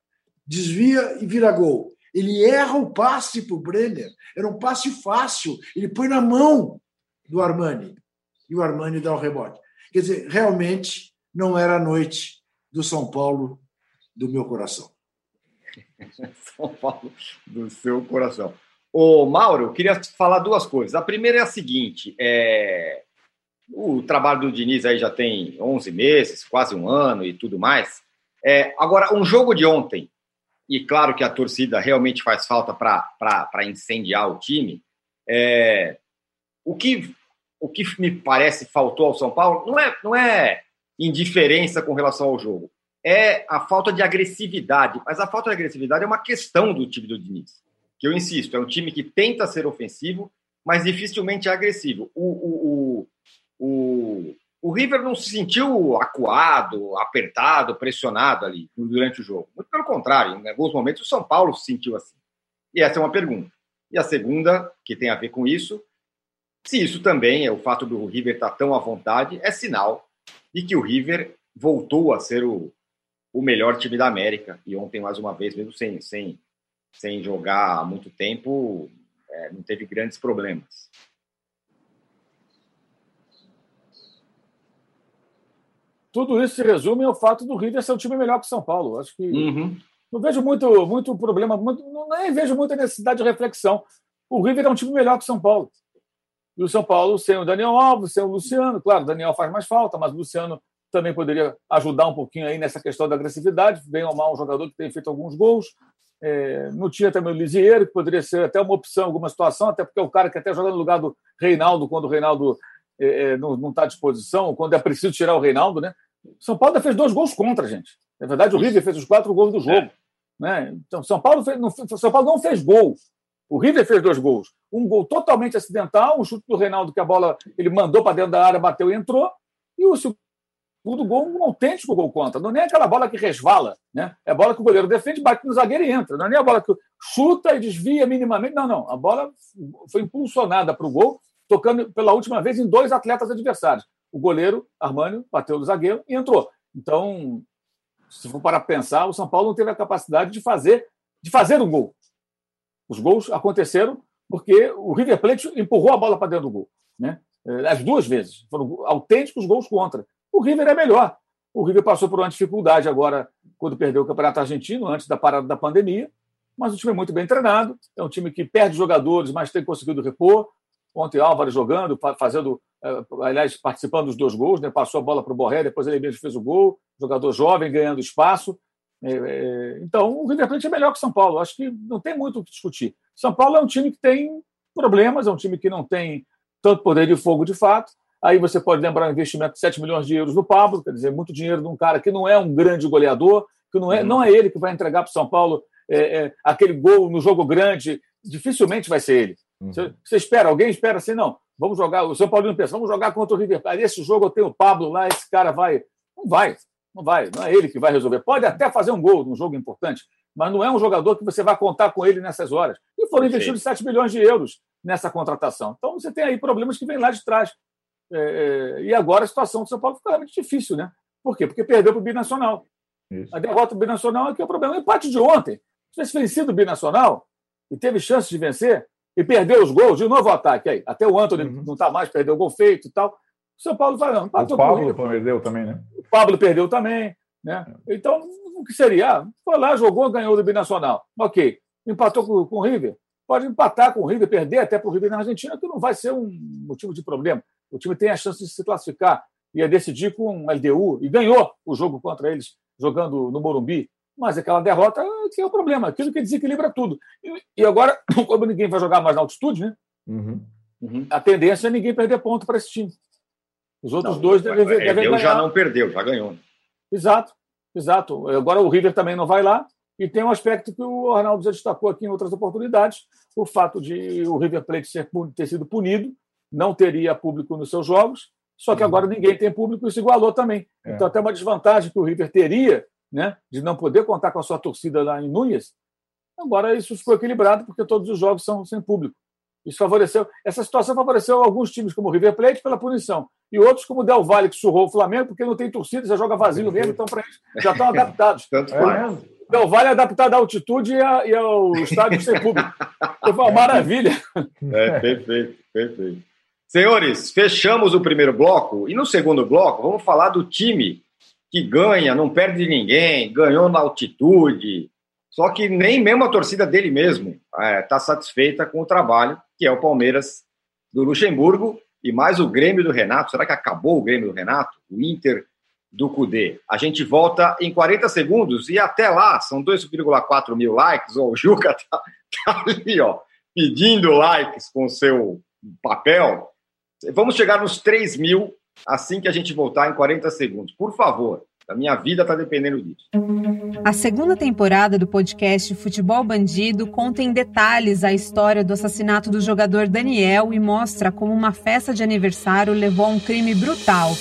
desvia e vira gol. Ele erra o passe para o Brenner, era um passe fácil, ele põe na mão do Armani e o Armani dá o rebote. Quer dizer, realmente não era a noite do São Paulo do meu coração. [laughs] São Paulo do seu coração. Ô, Mauro, eu queria falar duas coisas. A primeira é a seguinte: é... o trabalho do Diniz aí já tem 11 meses, quase um ano e tudo mais. É... Agora, um jogo de ontem, e claro que a torcida realmente faz falta para incendiar o time. É... O, que, o que me parece faltou ao São Paulo não é, não é indiferença com relação ao jogo é a falta de agressividade. Mas a falta de agressividade é uma questão do time do Diniz. Que eu insisto, é um time que tenta ser ofensivo, mas dificilmente é agressivo. O, o, o, o, o River não se sentiu acuado, apertado, pressionado ali durante o jogo. Muito pelo contrário, em alguns momentos o São Paulo se sentiu assim. E essa é uma pergunta. E a segunda, que tem a ver com isso, se isso também é o fato do River estar tão à vontade, é sinal de que o River voltou a ser o, o melhor time da América. E ontem, mais uma vez, mesmo sem, sem, sem jogar há muito tempo, é, não teve grandes problemas. Tudo isso se resume ao fato do River ser um time melhor que o São Paulo. Acho que uhum. não vejo muito, muito problema, muito, não, nem vejo muita necessidade de reflexão. O River é um time melhor que o São Paulo. E o São Paulo sem o Daniel Alves, sem o Luciano. Claro, o Daniel faz mais falta, mas o Luciano também poderia ajudar um pouquinho aí nessa questão da agressividade, bem ou mal um jogador que tem feito alguns gols. É, não tinha também o Lisieiro, que poderia ser até uma opção em alguma situação, até porque é o cara que até joga no lugar do Reinaldo, quando o Reinaldo é, é não está à disposição, quando é preciso tirar o Reinaldo, né? São Paulo fez dois gols contra, gente. Na verdade, o River fez os quatro gols do jogo. É. Né? Então, São Paulo, fez, não, São Paulo não fez gol. O River fez dois gols. Um gol totalmente acidental, um chute do Reinaldo que a bola ele mandou para dentro da área, bateu e entrou. E o gol, um autêntico gol contra. Não é nem aquela bola que resvala, né? É a bola que o goleiro defende, bate no zagueiro e entra. Não é nem a bola que chuta e desvia minimamente. Não, não. A bola foi impulsionada para o gol, tocando pela última vez em dois atletas adversários. O goleiro, Armânio, bateu no zagueiro e entrou. Então, se for para pensar, o São Paulo não teve a capacidade de fazer, de fazer um gol. Os gols aconteceram porque o River Plate empurrou a bola para dentro do gol. Né? As duas vezes. Foram autênticos gols contra. O River é melhor. O River passou por uma dificuldade agora, quando perdeu o Campeonato Argentino, antes da parada da pandemia. Mas o time é muito bem treinado. É um time que perde jogadores, mas tem conseguido repor. Ontem Álvaro jogando, fazendo, eh, aliás, participando dos dois gols, né? passou a bola para o Borré, depois ele mesmo fez o gol. Jogador jovem ganhando espaço. É, é, então, o River Plate é melhor que o São Paulo. Acho que não tem muito o que discutir. São Paulo é um time que tem problemas, é um time que não tem tanto poder de fogo de fato. Aí você pode lembrar o investimento de 7 milhões de euros no Pablo, quer dizer, muito dinheiro de um cara que não é um grande goleador, que não é, uhum. não é ele que vai entregar para o São Paulo é, é, aquele gol no jogo grande, dificilmente vai ser ele. Uhum. Você, você, espera, alguém espera assim, não, vamos jogar, o São Paulo não pensa, vamos jogar contra o River Plate, esse jogo eu tenho o Pablo lá, esse cara vai. Não vai. Não vai, não é ele que vai resolver. Pode até fazer um gol num jogo importante, mas não é um jogador que você vai contar com ele nessas horas. E foram investidos 7 milhões de euros nessa contratação. Então você tem aí problemas que vêm lá de trás. É, é, e agora a situação do São Paulo fica realmente difícil, né? Por quê? Porque perdeu para o Binacional. Isso. A derrota do Binacional é que é o problema. O empate de ontem, se tivesse vencido o Binacional e teve chance de vencer, e perdeu os gols, de novo o ataque aí. Até o Antônio uhum. não está mais, perdeu o gol feito e tal. O São Paulo vai, não. O Pablo perdeu também, né? O Pablo perdeu também. Né? Então, o que seria? Ah, foi lá, jogou, ganhou do Binacional. Ok. Empatou com, com o River. Pode empatar com o River, perder até para o River na Argentina, que não vai ser um motivo de problema. O time tem a chance de se classificar. Ia decidir com o LDU e ganhou o jogo contra eles, jogando no Morumbi. Mas aquela derrota que é o problema, aquilo que desequilibra tudo. E, e agora, [coughs] como ninguém vai jogar mais na altitude, né? Uhum. Uhum. A tendência é ninguém perder ponto para esse time. Os outros não, dois devem, devem ganhar. já não perdeu, já ganhou. Exato, exato. Agora o River também não vai lá. E tem um aspecto que o Arnaldo já destacou aqui em outras oportunidades: o fato de o River Plate ser, ter sido punido, não teria público nos seus jogos, só que agora ninguém tem público e isso igualou também. É. Então, até uma desvantagem que o River teria né, de não poder contar com a sua torcida lá em Núñez, agora isso ficou equilibrado porque todos os jogos são sem público. Isso favoreceu. Essa situação favoreceu alguns times, como o River Plate, pela punição. E outros, como o Del Valle, que surrou o Flamengo, porque não tem torcida, já joga vazio mesmo, então para eles já estão [laughs] adaptados. Tanto é, Del Valle é adaptado à altitude e, a, e ao estádio sem público. Foi uma maravilha. É, perfeito, perfeito. Senhores, fechamos o primeiro bloco. E no segundo bloco, vamos falar do time que ganha, não perde de ninguém, ganhou na altitude. Só que nem mesmo a torcida dele mesmo está é, tá satisfeita com o trabalho que é o Palmeiras do Luxemburgo e mais o Grêmio do Renato. Será que acabou o Grêmio do Renato? O Inter do Cudê. A gente volta em 40 segundos e até lá, são 2,4 mil likes. Oh, o Juca [laughs] tá, tá ali, ó, pedindo likes com seu papel. Vamos chegar nos 3 mil assim que a gente voltar em 40 segundos. Por favor, a minha vida está dependendo disso. A segunda temporada do podcast Futebol Bandido conta em detalhes a história do assassinato do jogador Daniel e mostra como uma festa de aniversário levou a um crime brutal.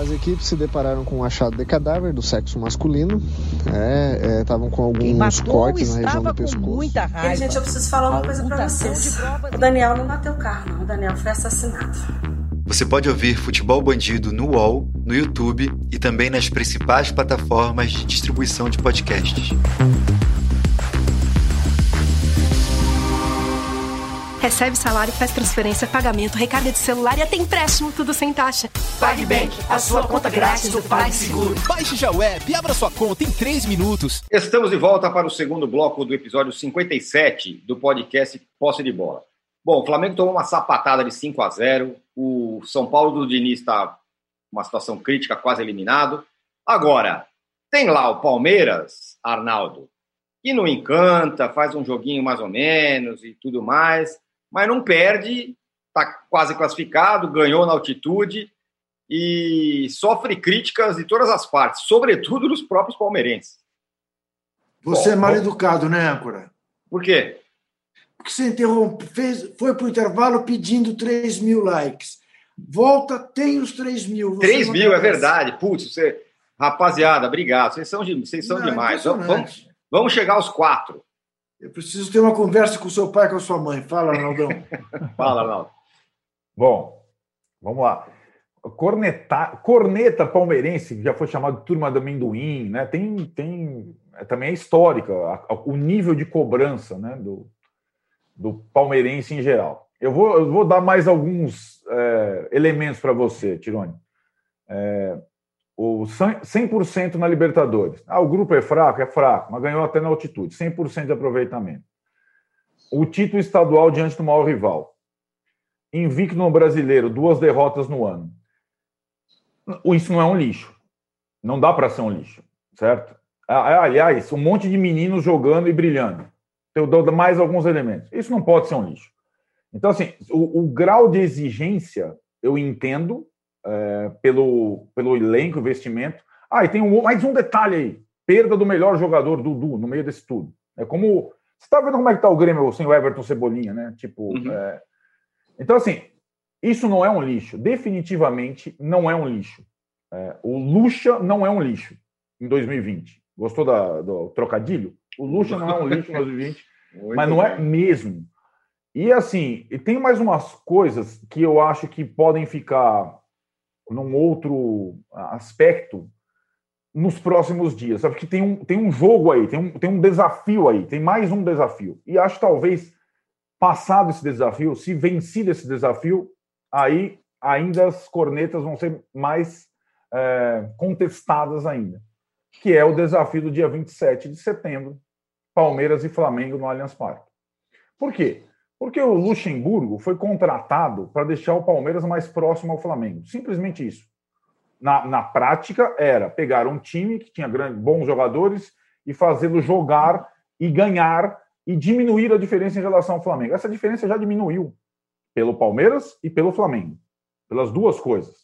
As equipes se depararam com um achado de cadáver do sexo masculino. Estavam é, é, com alguns cortes na região do pescoço. Muita raiva. E, gente, eu preciso falar uma coisa para vocês. O Daniel não bateu o carro, não. O Daniel foi assassinado. Você pode ouvir Futebol Bandido no UOL, no YouTube e também nas principais plataformas de distribuição de podcasts. Recebe salário, faz transferência, pagamento, recarga de celular e até empréstimo, tudo sem taxa. PagBank, a sua conta grátis do PagSeguro. Baixe já o app e abra sua conta em 3 minutos. Estamos de volta para o segundo bloco do episódio 57 do podcast Posse de Bola. Bom, o Flamengo tomou uma sapatada de 5 a 0 O São Paulo do Diniz está uma situação crítica, quase eliminado. Agora, tem lá o Palmeiras, Arnaldo, que não encanta, faz um joguinho mais ou menos e tudo mais, mas não perde está quase classificado, ganhou na altitude e sofre críticas de todas as partes, sobretudo dos próprios palmeirenses. Você Bom, é mal educado, né, âncora? Por quê? Porque você interrompe, fez, foi para o intervalo pedindo 3 mil likes. Volta, tem os 3 mil. 3 mil, é verdade. Putz, você... rapaziada, obrigado. Vocês são, de... Vocês são não, demais. Vamos, vamos chegar aos quatro. Eu preciso ter uma conversa com seu pai, com a sua mãe. Fala, Arnaldão. [laughs] Fala, Arnaldo. Bom, vamos lá. Corneta, corneta palmeirense, que já foi chamado de turma do amendoim, né? Tem, tem é, também é histórica a, a, o nível de cobrança, né? Do, do palmeirense em geral. Eu vou, eu vou dar mais alguns é, elementos para você, Tirone. É, o 100% na Libertadores. Ah, o grupo é fraco? É fraco, mas ganhou até na altitude. 100% de aproveitamento. O título estadual diante do maior rival. Invicto no brasileiro, duas derrotas no ano. Isso não é um lixo. Não dá para ser um lixo, certo? Aliás, um monte de meninos jogando e brilhando. Eu dou mais alguns elementos. Isso não pode ser um lixo. Então, assim, o, o grau de exigência eu entendo é, pelo, pelo elenco, investimento. Ah, e tem um, mais um detalhe aí: perda do melhor jogador, Dudu, no meio desse tudo. É como. Você está vendo como é que tá o Grêmio sem o Everton Cebolinha, né? Tipo. Uhum. É... Então, assim, isso não é um lixo. Definitivamente não é um lixo. É, o Lucha não é um lixo em 2020. Gostou da, do trocadilho? O Lucha não é um lixo em 2020, [laughs] mas não é mesmo. E assim, e tem mais umas coisas que eu acho que podem ficar num outro aspecto nos próximos dias, sabe? Que tem um, tem um jogo aí, tem um, tem um desafio aí, tem mais um desafio. E acho talvez, passado esse desafio, se vencido esse desafio, aí ainda as cornetas vão ser mais é, contestadas ainda, que é o desafio do dia 27 de setembro, Palmeiras e Flamengo no Allianz Parque. Por quê? Porque o Luxemburgo foi contratado para deixar o Palmeiras mais próximo ao Flamengo. Simplesmente isso. Na, na prática, era pegar um time que tinha grandes, bons jogadores e fazê-lo jogar e ganhar e diminuir a diferença em relação ao Flamengo. Essa diferença já diminuiu pelo Palmeiras e pelo Flamengo. Pelas duas coisas.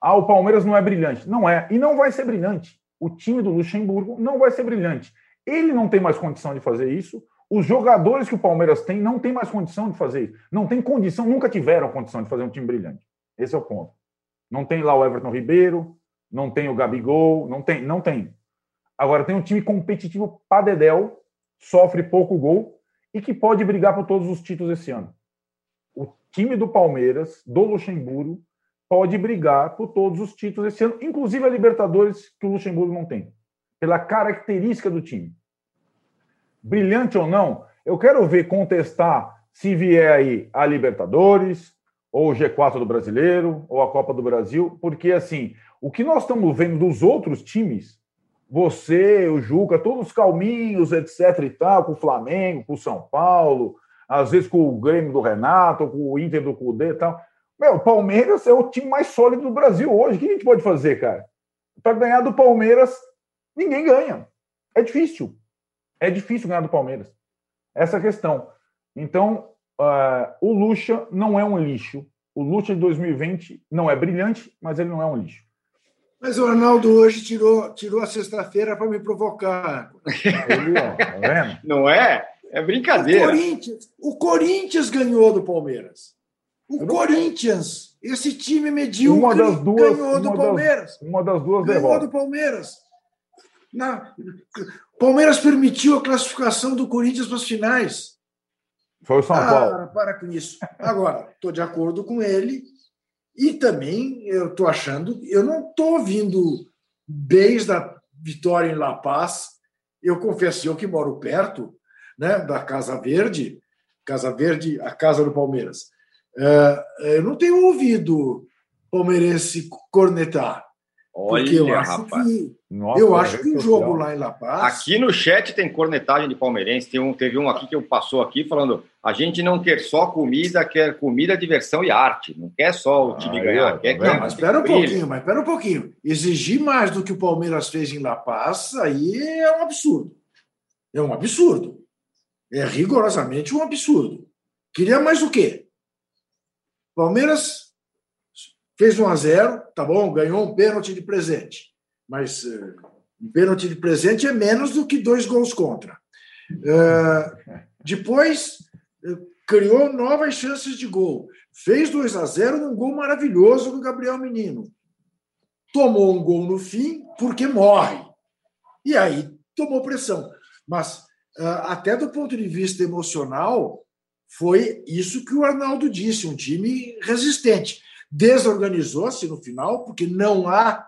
Ah, o Palmeiras não é brilhante. Não é. E não vai ser brilhante. O time do Luxemburgo não vai ser brilhante. Ele não tem mais condição de fazer isso. Os jogadores que o Palmeiras tem não tem mais condição de fazer isso. Não tem condição, nunca tiveram condição de fazer um time brilhante. Esse é o ponto. Não tem lá o Everton Ribeiro, não tem o Gabigol, não tem, não tem. Agora tem um time competitivo padedel, sofre pouco gol e que pode brigar por todos os títulos esse ano. O time do Palmeiras, do Luxemburgo, pode brigar por todos os títulos esse ano, inclusive a Libertadores que o Luxemburgo não tem, pela característica do time brilhante ou não, eu quero ver contestar se vier aí a Libertadores, ou o G4 do Brasileiro, ou a Copa do Brasil, porque assim, o que nós estamos vendo dos outros times, você, o Juca, todos calminhos, etc e tal, com o Flamengo, com o São Paulo, às vezes com o Grêmio do Renato, com o Inter do Cudê e tal. Meu, o Palmeiras é o time mais sólido do Brasil hoje. O que a gente pode fazer, cara? Para ganhar do Palmeiras, ninguém ganha. É difícil é difícil ganhar do Palmeiras. Essa é a questão. Então, uh, o Lucha não é um lixo. O Lucha de 2020 não é brilhante, mas ele não é um lixo. Mas o Arnaldo hoje tirou, tirou a sexta-feira para me provocar. Ele, ó, tá [laughs] não é? É brincadeira. O Corinthians, o Corinthians ganhou do Palmeiras. O Corinthians, esse time medíocre, uma das duas, ganhou do Palmeiras. Das, uma das duas ganhou derrotas. do Palmeiras. Na, Palmeiras permitiu a classificação do Corinthians para as finais. Foi o São ah, Paulo. Para com isso. Agora, estou de acordo com ele. E também eu estou achando, eu não estou vindo desde a vitória em La Paz. Eu confesso, eu que moro perto né, da Casa Verde, Casa Verde, a casa do Palmeiras. Uh, eu não tenho ouvido palmeirense cornetar. Olha, porque eu acho rapaz. que nossa, eu acho que o jogo lá em La Paz. Aqui no chat tem cornetagem de palmeirense. Tem um, teve um aqui que eu passou aqui falando: a gente não quer só comida, quer comida, diversão e arte. Não quer só o time ah, ganhar. quer tá que mas espera um pouquinho, mas espera um pouquinho. Exigir mais do que o Palmeiras fez em La Paz, aí é um absurdo. É um absurdo. É rigorosamente um absurdo. Queria mais o quê? Palmeiras fez 1 a 0 tá bom, ganhou um pênalti de presente. Mas uh, um pênalti de presente é menos do que dois gols contra. Uh, depois uh, criou novas chances de gol. Fez 2 a 0 num gol maravilhoso do Gabriel Menino. Tomou um gol no fim porque morre. E aí tomou pressão. Mas até do ponto de vista emocional, foi isso que o Arnaldo disse: um time resistente. Desorganizou-se no final, porque não há,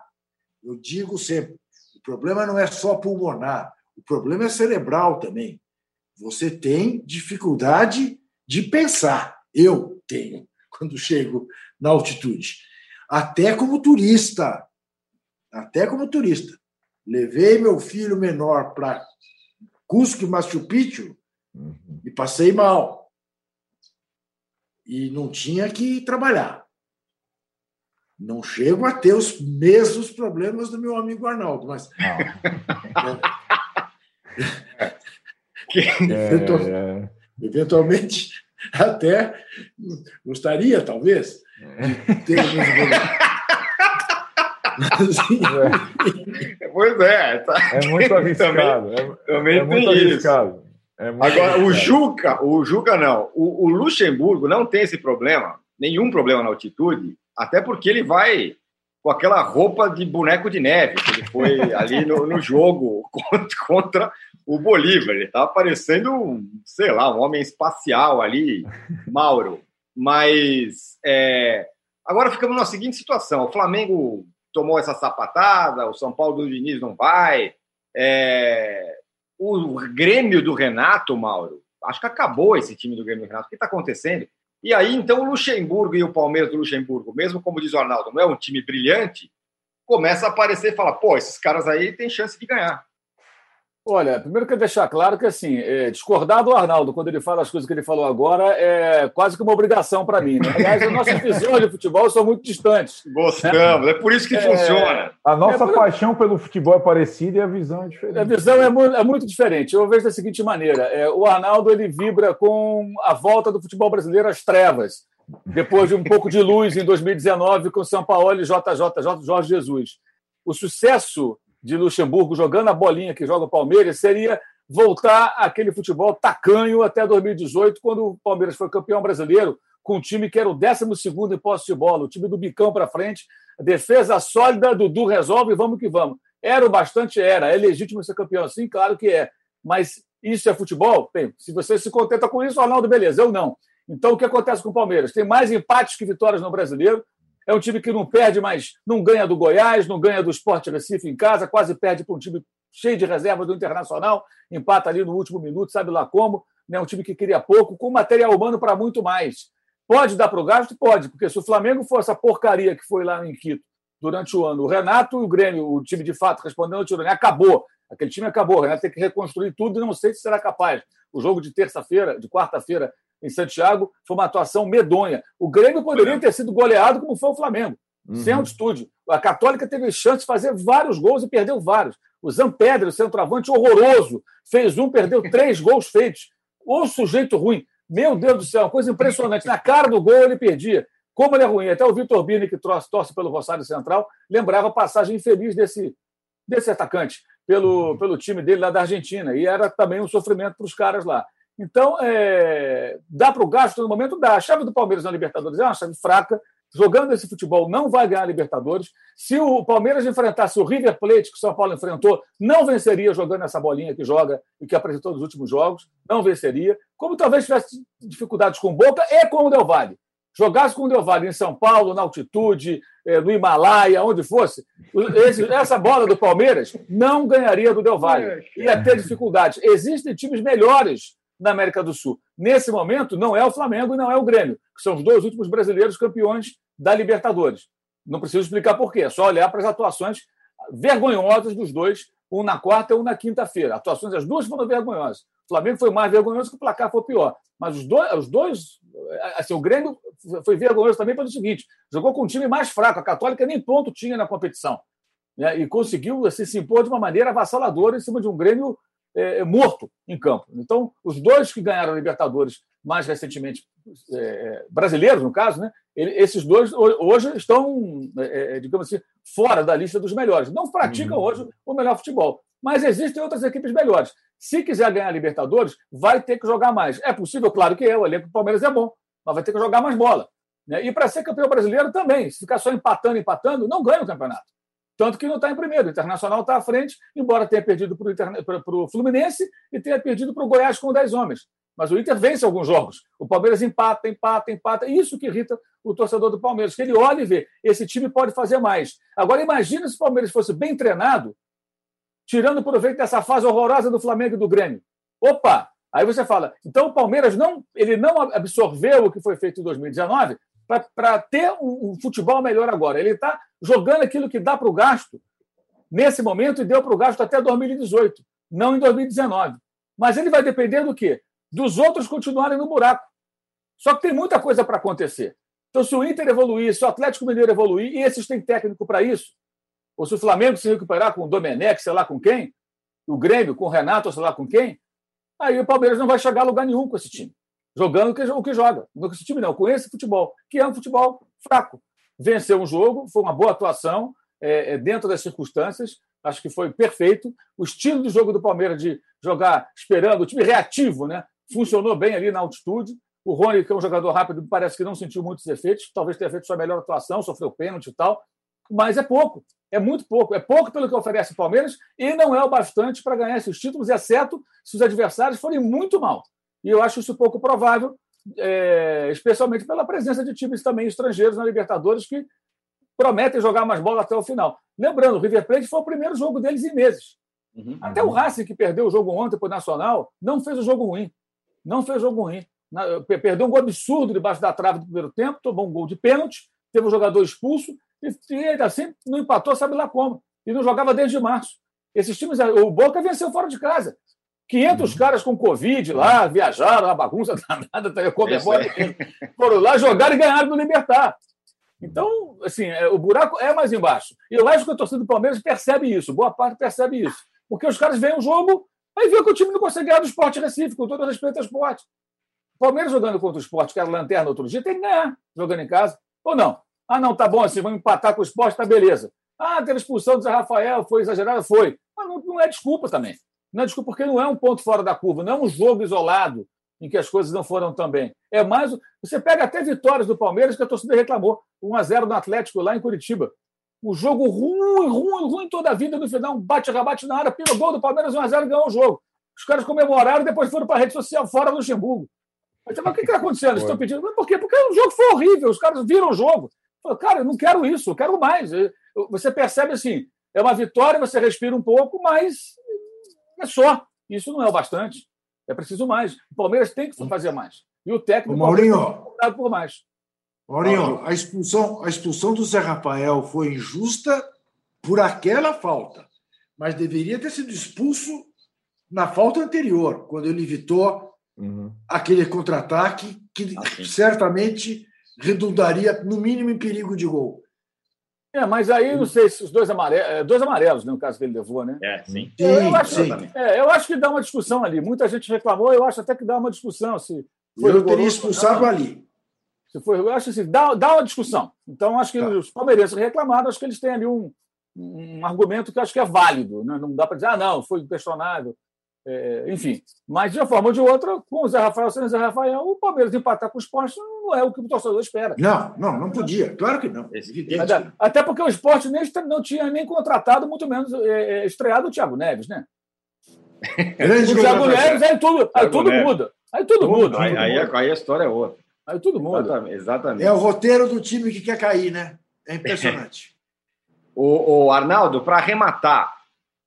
eu digo sempre, o problema não é só pulmonar, o problema é cerebral também. Você tem dificuldade de pensar. Eu tenho, [laughs] quando chego na altitude. Até como turista. Até como turista. Levei meu filho menor para Cusco e Machu Picchu uhum. e passei mal. E não tinha que trabalhar. Não chego a ter os mesmos problemas do meu amigo Arnaldo, mas. [laughs] é, é. Eventualmente, até gostaria, talvez, de ter Assim, é. Pois é. Tá. É muito arriscado. também, é, também é isso. Arriscado. É Agora, arriscado. o Juca, o Juca não. O, o, Luxemburgo não tem esse problema, nenhum problema na altitude, até porque ele vai com aquela roupa de boneco de neve que ele foi [laughs] ali no, no jogo contra, contra, o Bolívar. Ele estava parecendo, sei lá, um homem espacial ali, Mauro. Mas é, agora ficamos na seguinte situação: o Flamengo tomou essa sapatada, o São Paulo do Diniz não vai. É... O Grêmio do Renato, Mauro, acho que acabou esse time do Grêmio do Renato. O que está acontecendo? E aí, então, o Luxemburgo e o Palmeiras do Luxemburgo, mesmo como diz o Arnaldo, não é um time brilhante, começa a aparecer e fala: pô, esses caras aí têm chance de ganhar. Olha, primeiro quero deixar claro que, assim, é, discordar do Arnaldo quando ele fala as coisas que ele falou agora é quase que uma obrigação para mim. Né? Aliás, as nossas visões de futebol são muito distantes. Gostamos, né? é por isso que é, funciona. A nossa é, paixão pelo futebol é parecida e a visão é diferente. A visão é, muito, é muito diferente. Eu vejo da seguinte maneira: é, o Arnaldo ele vibra com a volta do futebol brasileiro às trevas, depois de um pouco de luz em 2019 com São Paulo e JJ, Jorge Jesus. O sucesso de Luxemburgo jogando a bolinha que joga o Palmeiras seria voltar aquele futebol tacanho até 2018, quando o Palmeiras foi campeão brasileiro, com um time que era o 12 em posse de bola, o time do bicão para frente, defesa sólida, Dudu resolve, vamos que vamos. Era o bastante, era. É legítimo ser campeão assim? Claro que é. Mas isso é futebol? Bem, se você se contenta com isso, Arnaldo, beleza, eu não. Então, o que acontece com o Palmeiras? Tem mais empates que vitórias no brasileiro, é um time que não perde, mas não ganha do Goiás, não ganha do Sport Recife em casa, quase perde para um time cheio de reservas do Internacional, empata ali no último minuto, sabe lá como. É um time que queria pouco, com material humano para muito mais. Pode dar para o gasto? Pode, porque se o Flamengo for essa porcaria que foi lá em Quito durante o ano, o Renato e o Grêmio, o time de fato, respondendo ao Tirone, acabou. Aquele time acabou. O Renato tem que reconstruir tudo e não sei se será capaz. O jogo de terça-feira, de quarta-feira, em Santiago, foi uma atuação medonha. O Grêmio poderia ter sido goleado como foi o Flamengo, uhum. sem altitude. A Católica teve chance de fazer vários gols e perdeu vários. O Zampedre, o centroavante horroroso, fez um, perdeu [laughs] três gols feitos. O sujeito ruim. Meu Deus do céu, coisa impressionante. Na cara do gol ele perdia. Como ele é ruim. Até o Vitor Bini, que torce, torce pelo Rosário Central, lembrava a passagem infeliz desse, desse atacante pelo, pelo time dele lá da Argentina. E era também um sofrimento para os caras lá. Então, é, dá para o gasto no momento? Dá. A chave do Palmeiras na Libertadores é uma chave fraca. Jogando esse futebol, não vai ganhar a Libertadores. Se o Palmeiras enfrentasse o River Plate, que o São Paulo enfrentou, não venceria jogando essa bolinha que joga e que apresentou nos últimos jogos. Não venceria. Como talvez tivesse dificuldades com o Boca e com o Del Valle. Jogasse com o Del Valle em São Paulo, na altitude, é, no Himalaia, onde fosse, esse, essa bola do Palmeiras não ganharia do Del Valle. Ia ter dificuldades. Existem times melhores da América do Sul. Nesse momento, não é o Flamengo e não é o Grêmio, que são os dois últimos brasileiros campeões da Libertadores. Não preciso explicar por quê, é só olhar para as atuações vergonhosas dos dois, um na quarta e um na quinta-feira. Atuações, as duas foram vergonhosas. O Flamengo foi mais vergonhoso que o placar foi pior. Mas os dois, os dois assim, o Grêmio foi vergonhoso também pelo seguinte: jogou com um time mais fraco. A Católica nem ponto tinha na competição. Né? E conseguiu assim, se impor de uma maneira avassaladora em cima de um Grêmio é, é, morto em campo. Então, os dois que ganharam a Libertadores mais recentemente é, brasileiros, no caso, né? Ele, esses dois hoje estão, é, digamos assim, fora da lista dos melhores. Não praticam uhum. hoje o melhor futebol. Mas existem outras equipes melhores. Se quiser ganhar a Libertadores, vai ter que jogar mais. É possível, claro que é, o elenco do Palmeiras é bom, mas vai ter que jogar mais bola. Né? E para ser campeão brasileiro também, se ficar só empatando, empatando, não ganha o campeonato. Tanto que não está em primeiro. O Internacional está à frente, embora tenha perdido para o Fluminense e tenha perdido para o Goiás com 10 homens. Mas o Inter vence alguns jogos. O Palmeiras empata, empata, empata. Isso que irrita o torcedor do Palmeiras, que ele olha e vê, esse time pode fazer mais. Agora, imagina se o Palmeiras fosse bem treinado, tirando proveito dessa fase horrorosa do Flamengo e do Grêmio. Opa! Aí você fala, então o Palmeiras não, ele não absorveu o que foi feito em 2019 para ter um, um, futebol melhor agora. Ele está jogando aquilo que dá para o gasto nesse momento e deu para o gasto até 2018, não em 2019. Mas ele vai depender do quê? Dos outros continuarem no buraco. Só que tem muita coisa para acontecer. Então, se o Inter evoluir, se o Atlético Mineiro evoluir, e esses têm técnico para isso, ou se o Flamengo se recuperar com o Domenech, sei lá com quem, o Grêmio com o Renato, sei lá com quem, aí o Palmeiras não vai chegar a lugar nenhum com esse time. Jogando o que, joga. Não com esse time, não, com esse futebol, que é um futebol fraco. Venceu um jogo, foi uma boa atuação, é, é, dentro das circunstâncias, acho que foi perfeito. O estilo do jogo do Palmeiras de jogar esperando, o time reativo, né? funcionou bem ali na altitude. O Rony, que é um jogador rápido, parece que não sentiu muitos efeitos, talvez tenha feito sua melhor atuação, sofreu pênalti e tal, mas é pouco. É muito pouco. É pouco pelo que oferece o Palmeiras e não é o bastante para ganhar esses títulos, exceto se os adversários forem muito mal. E eu acho isso pouco provável, é, especialmente pela presença de times também estrangeiros na Libertadores que prometem jogar mais bola até o final. Lembrando, o River Plate foi o primeiro jogo deles em meses. Uhum, até uhum. o Racing, que perdeu o jogo ontem para o Nacional, não fez o jogo ruim. Não fez o jogo ruim. Perdeu um gol absurdo debaixo da trave do primeiro tempo, tomou um gol de pênalti, teve um jogador expulso e ainda assim não empatou, sabe lá como. E não jogava desde março. Esses times, o Boca venceu fora de casa. 500 uhum. caras com Covid lá, viajaram, a bagunça [laughs] danada, tá, comemora, foram lá, jogaram e ganharam do Libertar. Então, assim, é, o buraco é mais embaixo. E eu acho que a torcida do Palmeiras percebe isso, boa parte percebe isso. Porque os caras veem o jogo, aí vê que o time não consegue ganhar do esporte Recife, com todo respeito ao esporte. O Palmeiras jogando contra o esporte, que era lanterna outro dia, tem que ganhar, jogando em casa. Ou não? Ah, não, tá bom, assim, vamos empatar com o esporte, tá beleza. Ah, teve expulsão do Zé Rafael, foi exagerada? Foi. Mas não, não é desculpa também. Não desculpa, porque não é um ponto fora da curva, não é um jogo isolado em que as coisas não foram tão bem. É mais. Você pega até vitórias do Palmeiras que a torcida reclamou. 1x0 no Atlético lá em Curitiba. O jogo ruim, ruim, ruim toda a vida. No final, bate-rebate na área, pelo gol do Palmeiras 1x0 ganhou o jogo. Os caras comemoraram e depois foram para a rede social fora do Luxemburgo. Mas, mas o que está acontecendo? Estão pedindo. Mas por quê? Porque o jogo foi horrível. Os caras viram o jogo. Falo, cara, eu não quero isso, eu quero mais. Você percebe assim, é uma vitória, você respira um pouco, mas é só. Isso não é o bastante. É preciso mais. O Palmeiras tem que fazer mais. E o técnico o Maurinho, tem que por mais. Maurinho, a expulsão, a expulsão do Zé Rafael foi injusta por aquela falta, mas deveria ter sido expulso na falta anterior, quando ele evitou uhum. aquele contra-ataque que assim. certamente redundaria, no mínimo, em perigo de gol. É, mas aí não sei se os dois amarelos, é, dois amarelos, né, no caso que ele levou, né? É, sim. Eu, eu, acho, é, eu acho que dá uma discussão ali. Muita gente reclamou, eu acho até que dá uma discussão. Se foi eu teria expulsado ali. Se foi, eu acho assim, dá, dá uma discussão. Então, acho que tá. os palmeirenses reclamaram, acho que eles têm ali um, um argumento que acho que é válido. Né? Não dá para dizer, ah, não, foi questionável. É, enfim, mas de uma forma ou de outra, com o Zé Rafael sem o Zé Rafael, o Palmeiras empatar com o esporte não é o que o torcedor espera. Não, não, não podia. Claro que não. Até porque o esporte nem, não tinha nem contratado, muito menos é, é estreado o Thiago Neves, né? o Thiago Neves, aí tudo, aí tudo muda. Aí tudo, muda. Aí, aí, muda. aí, a história é outra. Aí tudo muda. Exatamente. exatamente. É o roteiro do time que quer cair, né? É impressionante. [laughs] o, o Arnaldo, para arrematar,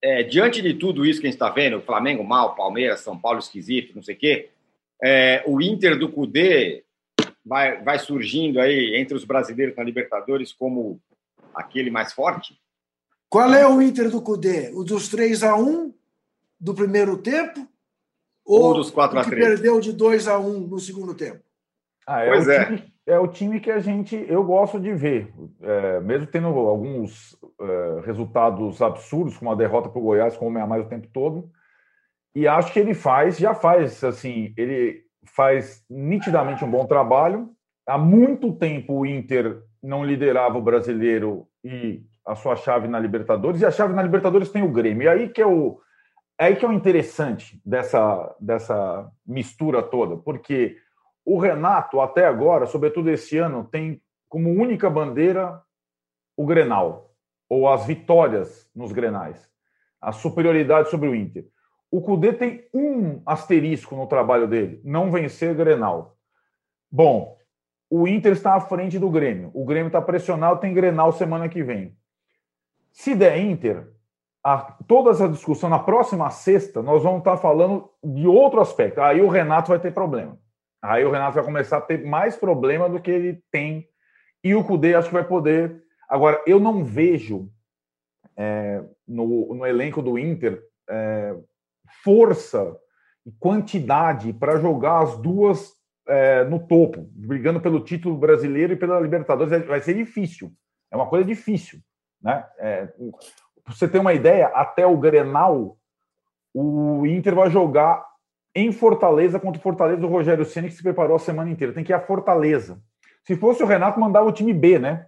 é, diante de tudo isso que a gente está vendo, Flamengo mal, Palmeiras, São Paulo esquisito, não sei o quê, é, o Inter do Cudê vai, vai surgindo aí entre os brasileiros na Libertadores como aquele mais forte? Qual é o Inter do Cudê? O dos 3 a 1 do primeiro tempo? Ou, ou dos 4 a 3 que perdeu de 2 a 1 no segundo tempo? Ah, é pois o é. Time, é o time que a gente eu gosto de ver, é, mesmo tendo alguns é, resultados absurdos, como a derrota para o Goiás, como é a mais o tempo todo. E acho que ele faz, já faz, assim, ele faz nitidamente um bom trabalho. Há muito tempo o Inter não liderava o brasileiro e a sua chave na Libertadores, e a chave na Libertadores tem o Grêmio. E aí que é o, é aí que é o interessante dessa, dessa mistura toda, porque o Renato, até agora, sobretudo esse ano, tem como única bandeira o Grenal, ou as vitórias nos Grenais, a superioridade sobre o Inter. O Cudê tem um asterisco no trabalho dele, não vencer Grenal. Bom, o Inter está à frente do Grêmio. O Grêmio está pressionado, tem Grenal semana que vem. Se der Inter, a, toda essa discussão na próxima sexta, nós vamos estar falando de outro aspecto. Aí o Renato vai ter problema. Aí o Renato vai começar a ter mais problema do que ele tem. E o Cudê acho que vai poder. Agora, eu não vejo é, no, no, elenco do Inter é, força e quantidade para jogar as duas é, no topo, brigando pelo título brasileiro e pela Libertadores. É, vai ser difícil. É uma coisa difícil. Né? É, você ter uma ideia, até o Grenal, o Inter vai jogar em Fortaleza contra o Fortaleza do Rogério Ceni que se preparou a semana inteira. Tem que ir a Fortaleza. Se fosse o Renato, mandava o time B, né?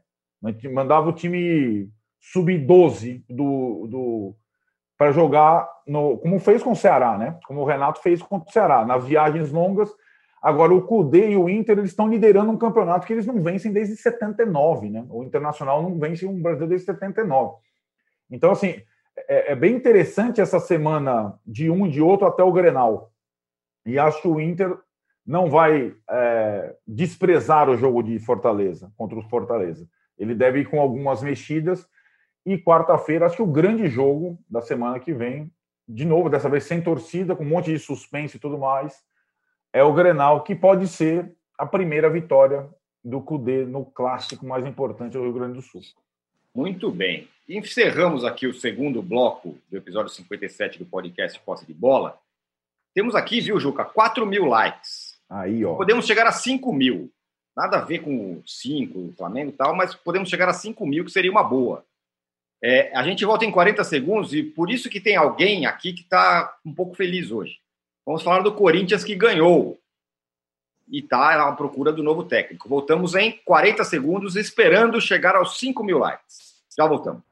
Mandava o time sub-12 do, do para jogar no, como fez com o Ceará, né? Como o Renato fez com o Ceará, nas viagens longas. Agora o Cudê e o Inter eles estão liderando um campeonato que eles não vencem desde 79, né? O Internacional não vence um Brasil desde 79. Então assim, é, é bem interessante essa semana de um de outro até o Grenal. E acho que o Inter não vai é, desprezar o jogo de Fortaleza contra o Fortaleza. Ele deve ir com algumas mexidas e quarta-feira, acho que o grande jogo da semana que vem, de novo, dessa vez sem torcida, com um monte de suspense e tudo mais, é o Grenal, que pode ser a primeira vitória do CUDE no clássico mais importante do Rio Grande do Sul. Muito bem. Encerramos aqui o segundo bloco do episódio 57 do podcast Posse de Bola. Temos aqui, viu, Juca, 4 mil likes. Aí, ó. Podemos chegar a 5 mil. Nada a ver com 5, o Flamengo e tal, mas podemos chegar a 5 mil, que seria uma boa. É, a gente volta em 40 segundos e por isso que tem alguém aqui que está um pouco feliz hoje. Vamos falar do Corinthians que ganhou e está à procura do novo técnico. Voltamos em 40 segundos, esperando chegar aos 5 mil likes. Já voltamos.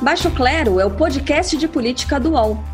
Baixo Clero é o podcast de política do UOL.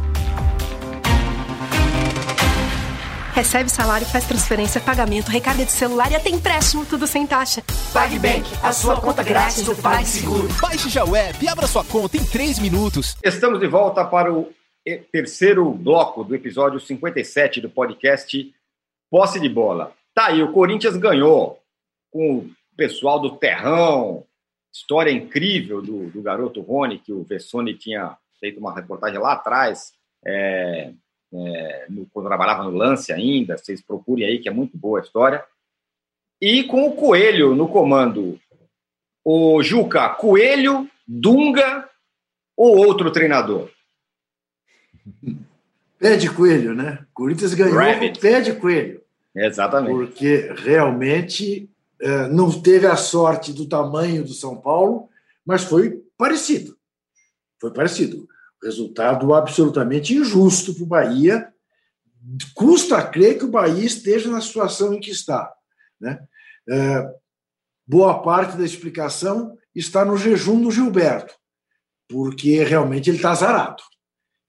Recebe salário, faz transferência, pagamento, recarga de celular e até empréstimo, tudo sem taxa. PagBank, a sua conta grátis do PagSeguro. Baixe já o app e abra sua conta em 3 minutos. Estamos de volta para o terceiro bloco do episódio 57 do podcast Posse de Bola. Tá aí, o Corinthians ganhou com o pessoal do Terrão. História incrível do, do garoto Rony, que o Vessone tinha feito uma reportagem lá atrás. É, é, no, quando trabalhava no Lance ainda, vocês procurem aí, que é muito boa a história. E com o Coelho no comando. O Juca, Coelho, Dunga ou outro treinador? Pé de coelho, né? Corinthians ganhou Rabbit. com pé de coelho. Exatamente. Porque realmente é, não teve a sorte do tamanho do São Paulo, mas foi parecido. Foi parecido. Resultado absolutamente injusto para o Bahia. Custa crer que o Bahia esteja na situação em que está. Né? É, boa parte da explicação está no jejum do Gilberto, porque realmente ele está azarado.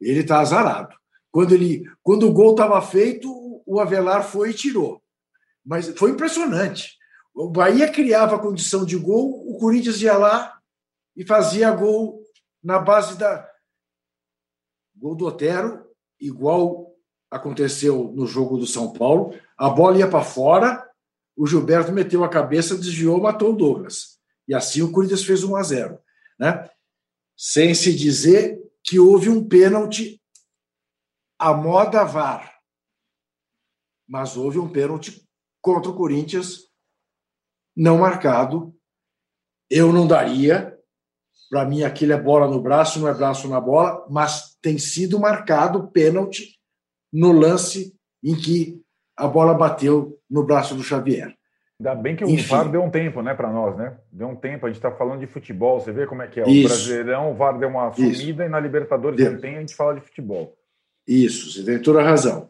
Ele está azarado. Quando, ele, quando o gol estava feito, o Avelar foi e tirou. Mas foi impressionante. O Bahia criava a condição de gol, o Corinthians ia lá e fazia gol na base da, Gol do Otero, igual aconteceu no jogo do São Paulo. A bola ia para fora, o Gilberto meteu a cabeça, desviou, matou o Douglas. E assim o Corinthians fez 1 a 0 né? Sem se dizer que houve um pênalti à moda VAR. Mas houve um pênalti contra o Corinthians não marcado Eu não daria. Para mim, aquilo é bola no braço, não é braço na bola, mas tem sido marcado pênalti no lance em que a bola bateu no braço do Xavier. Ainda bem que o Enfim. VAR deu um tempo, né, para nós, né? Deu um tempo. A gente está falando de futebol. Você vê como é que é. O Brasileirão, o VAR deu uma sumida Isso. e na Libertadores deu. tem, a gente fala de futebol. Isso, você tem toda a razão.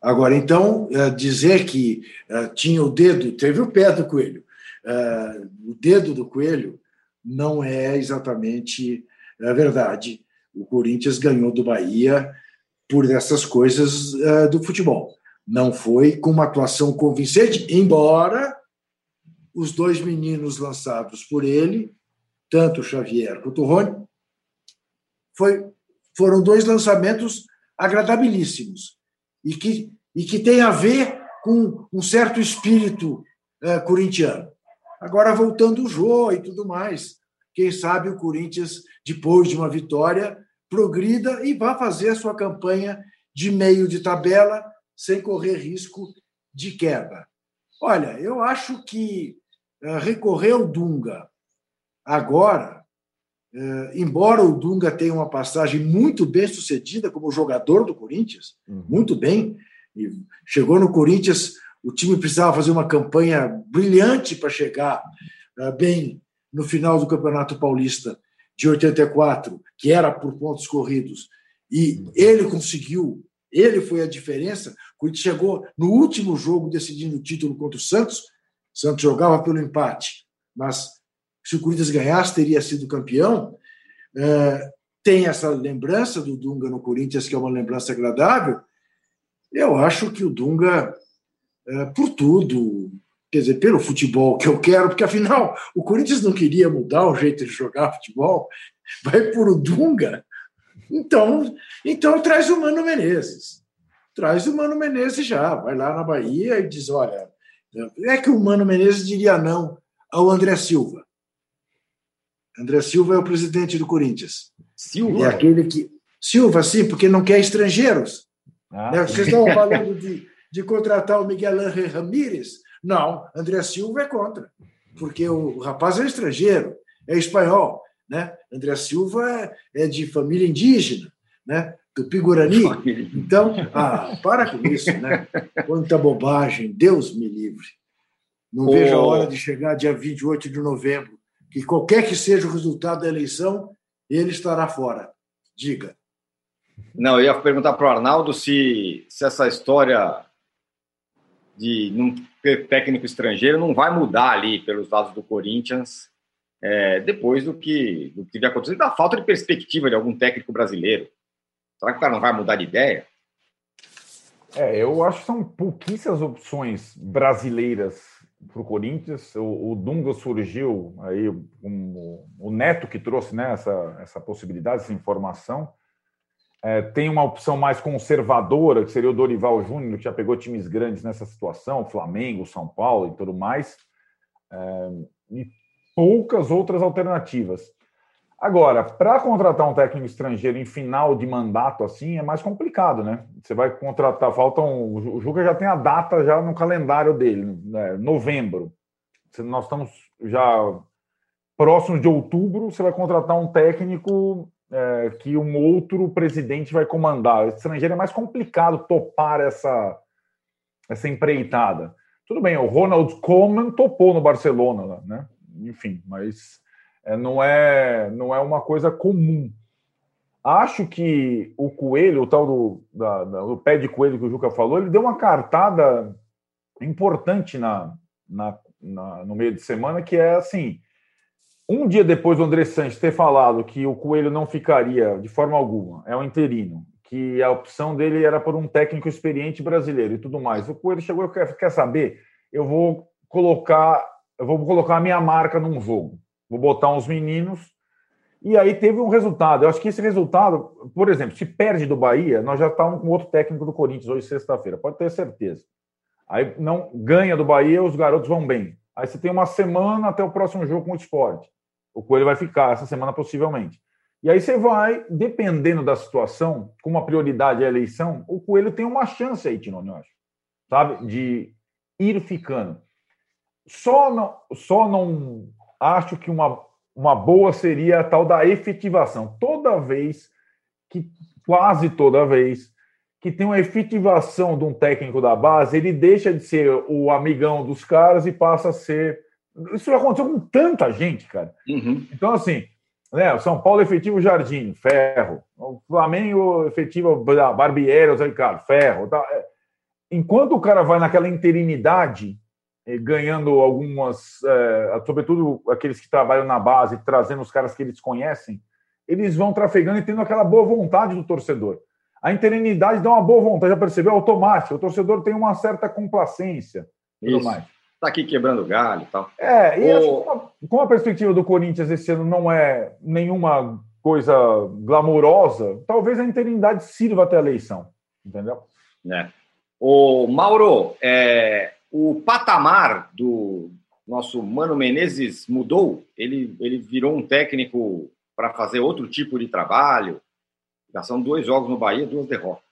Agora, então, é, dizer que é, tinha o dedo, teve o pé do coelho. É, o dedo do coelho não é exatamente a verdade. O Corinthians ganhou do Bahia por essas coisas do futebol. Não foi com uma atuação convincente, embora os dois meninos lançados por ele, tanto o Xavier quanto o Rony, foi, foram dois lançamentos agradabilíssimos e que, e que tem a ver com um certo espírito é, corintiano. Agora, voltando o Jô e tudo mais, quem sabe o Corinthians, depois de uma vitória, progrida e vá fazer a sua campanha de meio de tabela sem correr risco de queda. Olha, eu acho que é, recorrer ao Dunga agora, é, embora o Dunga tenha uma passagem muito bem sucedida como jogador do Corinthians, uhum. muito bem, chegou no Corinthians, o time precisava fazer uma campanha brilhante para chegar é, bem no final do Campeonato Paulista de 84, que era por pontos corridos, e ele conseguiu, ele foi a diferença. O Corinthians chegou no último jogo decidindo o título contra o Santos, Santos jogava pelo empate, mas se o Corinthians ganhasse, teria sido campeão. É, tem essa lembrança do Dunga no Corinthians, que é uma lembrança agradável. Eu acho que o Dunga, por tudo, quer dizer, pelo futebol que eu quero, porque afinal o Corinthians não queria mudar o jeito de jogar futebol, vai por o Dunga. Então, então traz o Mano Menezes. Traz o Mano Menezes já, vai lá na Bahia e diz: olha, é que o Mano Menezes diria não ao André Silva. André Silva é o presidente do Corinthians. Silva? É aquele que. Silva, sim, porque não quer estrangeiros. Ah. Né? Vocês estão falando de, de contratar o Miguel Ángel Ramírez? Não, André Silva é contra, porque o rapaz é estrangeiro, é espanhol. Né? André Silva é, é de família indígena. Né? Tupi-Guarani. [laughs] Então, ah, para com isso, né? Quanta bobagem, Deus me livre. Não oh. vejo a hora de chegar dia 28 de novembro, que qualquer que seja o resultado da eleição, ele estará fora. Diga. Não, eu ia perguntar para o Arnaldo se, se essa história de ter técnico estrangeiro não vai mudar ali pelos lados do Corinthians é, depois do que, do que vai acontecer, da falta de perspectiva de algum técnico brasileiro. Será que o cara não vai mudar de ideia? É, eu acho que são pouquíssimas opções brasileiras para o Corinthians. O, Dunga surgiu aí, um, o Neto que trouxe né, essa, essa possibilidade, essa informação. É, tem uma opção mais conservadora, que seria o Dorival Júnior, que já pegou times grandes nessa situação, Flamengo, São Paulo e tudo mais. É, e poucas outras alternativas. Agora, para contratar um técnico estrangeiro em final de mandato assim é mais complicado, né? Você vai contratar, faltam. O Juca já tem a data já no calendário dele, né? novembro. Nós estamos já próximos de outubro. Você vai contratar um técnico é, que um outro presidente vai comandar. O estrangeiro é mais complicado topar essa, essa empreitada. Tudo bem, o Ronald Koeman topou no Barcelona, né? Enfim, mas é, não, é, não é uma coisa comum. Acho que o coelho, o tal do, da, da, do pé de coelho que o Juca falou, ele deu uma cartada importante na, na, na, no meio de semana, que é assim: um dia depois do André Sanches ter falado que o coelho não ficaria de forma alguma, é um interino, que a opção dele era por um técnico experiente brasileiro e tudo mais. O coelho chegou e quer, quer saber? Eu vou colocar, eu vou colocar a minha marca num jogo vou botar uns meninos. E aí teve um resultado. Eu acho que esse resultado, por exemplo, se perde do Bahia, nós já estamos com outro técnico do Corinthians hoje, sexta-feira, pode ter certeza. Aí não ganha do Bahia, os garotos vão bem. Aí você tem uma semana até o próximo jogo com o esporte. O Coelho vai ficar essa semana, possivelmente. E aí você vai, dependendo da situação, como a prioridade é a eleição, o Coelho tem uma chance aí, Tinone, eu acho. Sabe? De ir ficando. Só não, só não acho que uma, uma boa seria a tal da efetivação. Toda vez que, quase toda vez, que tem uma efetivação de um técnico da base, ele deixa de ser o amigão dos caras e passa a ser. Isso já aconteceu com tanta gente, cara. Uhum. Então, assim, né, o São Paulo efetivo Jardim, ferro. O Flamengo efetivo Barbieri, Zé Ricardo, ferro. Tá. É, enquanto o cara vai naquela interinidade, eh, ganhando algumas, é, sobretudo aqueles que trabalham na base, trazendo os caras que eles conhecem, eles vão trafegando e tendo aquela boa vontade do torcedor. A interinidade dá uma boa vontade, já percebeu? Automático. O torcedor tem uma certa complacência. Tudo mais. Está aqui quebrando galho e tal. É, e o... com a perspectiva do Corinthians esse ano não é nenhuma coisa glamurosa, talvez a interinidade sirva até a eleição. Entendeu? É. O Mauro, é, o patamar do nosso Mano Menezes mudou? Ele, ele virou um técnico para fazer outro tipo de trabalho? Já são dois jogos no Bahia, duas derrotas.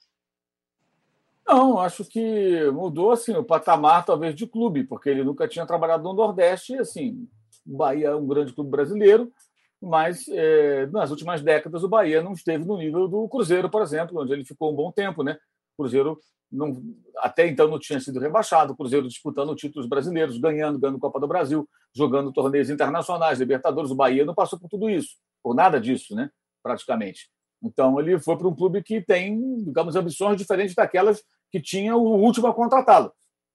Não, acho que mudou assim o patamar talvez de clube, porque ele nunca tinha trabalhado no Nordeste, assim, o Bahia é um grande clube brasileiro, mas é, nas últimas décadas o Bahia não esteve no nível do Cruzeiro, por exemplo, onde ele ficou um bom tempo, né? O Cruzeiro não, até então não tinha sido rebaixado, o Cruzeiro disputando títulos brasileiros, ganhando, ganhando Copa do Brasil, jogando torneios internacionais, Libertadores, o Bahia não passou por tudo isso, por nada disso, né? Praticamente. Então, ele foi para um clube que tem, digamos, ambições diferentes daquelas que tinha o último a contratá-lo.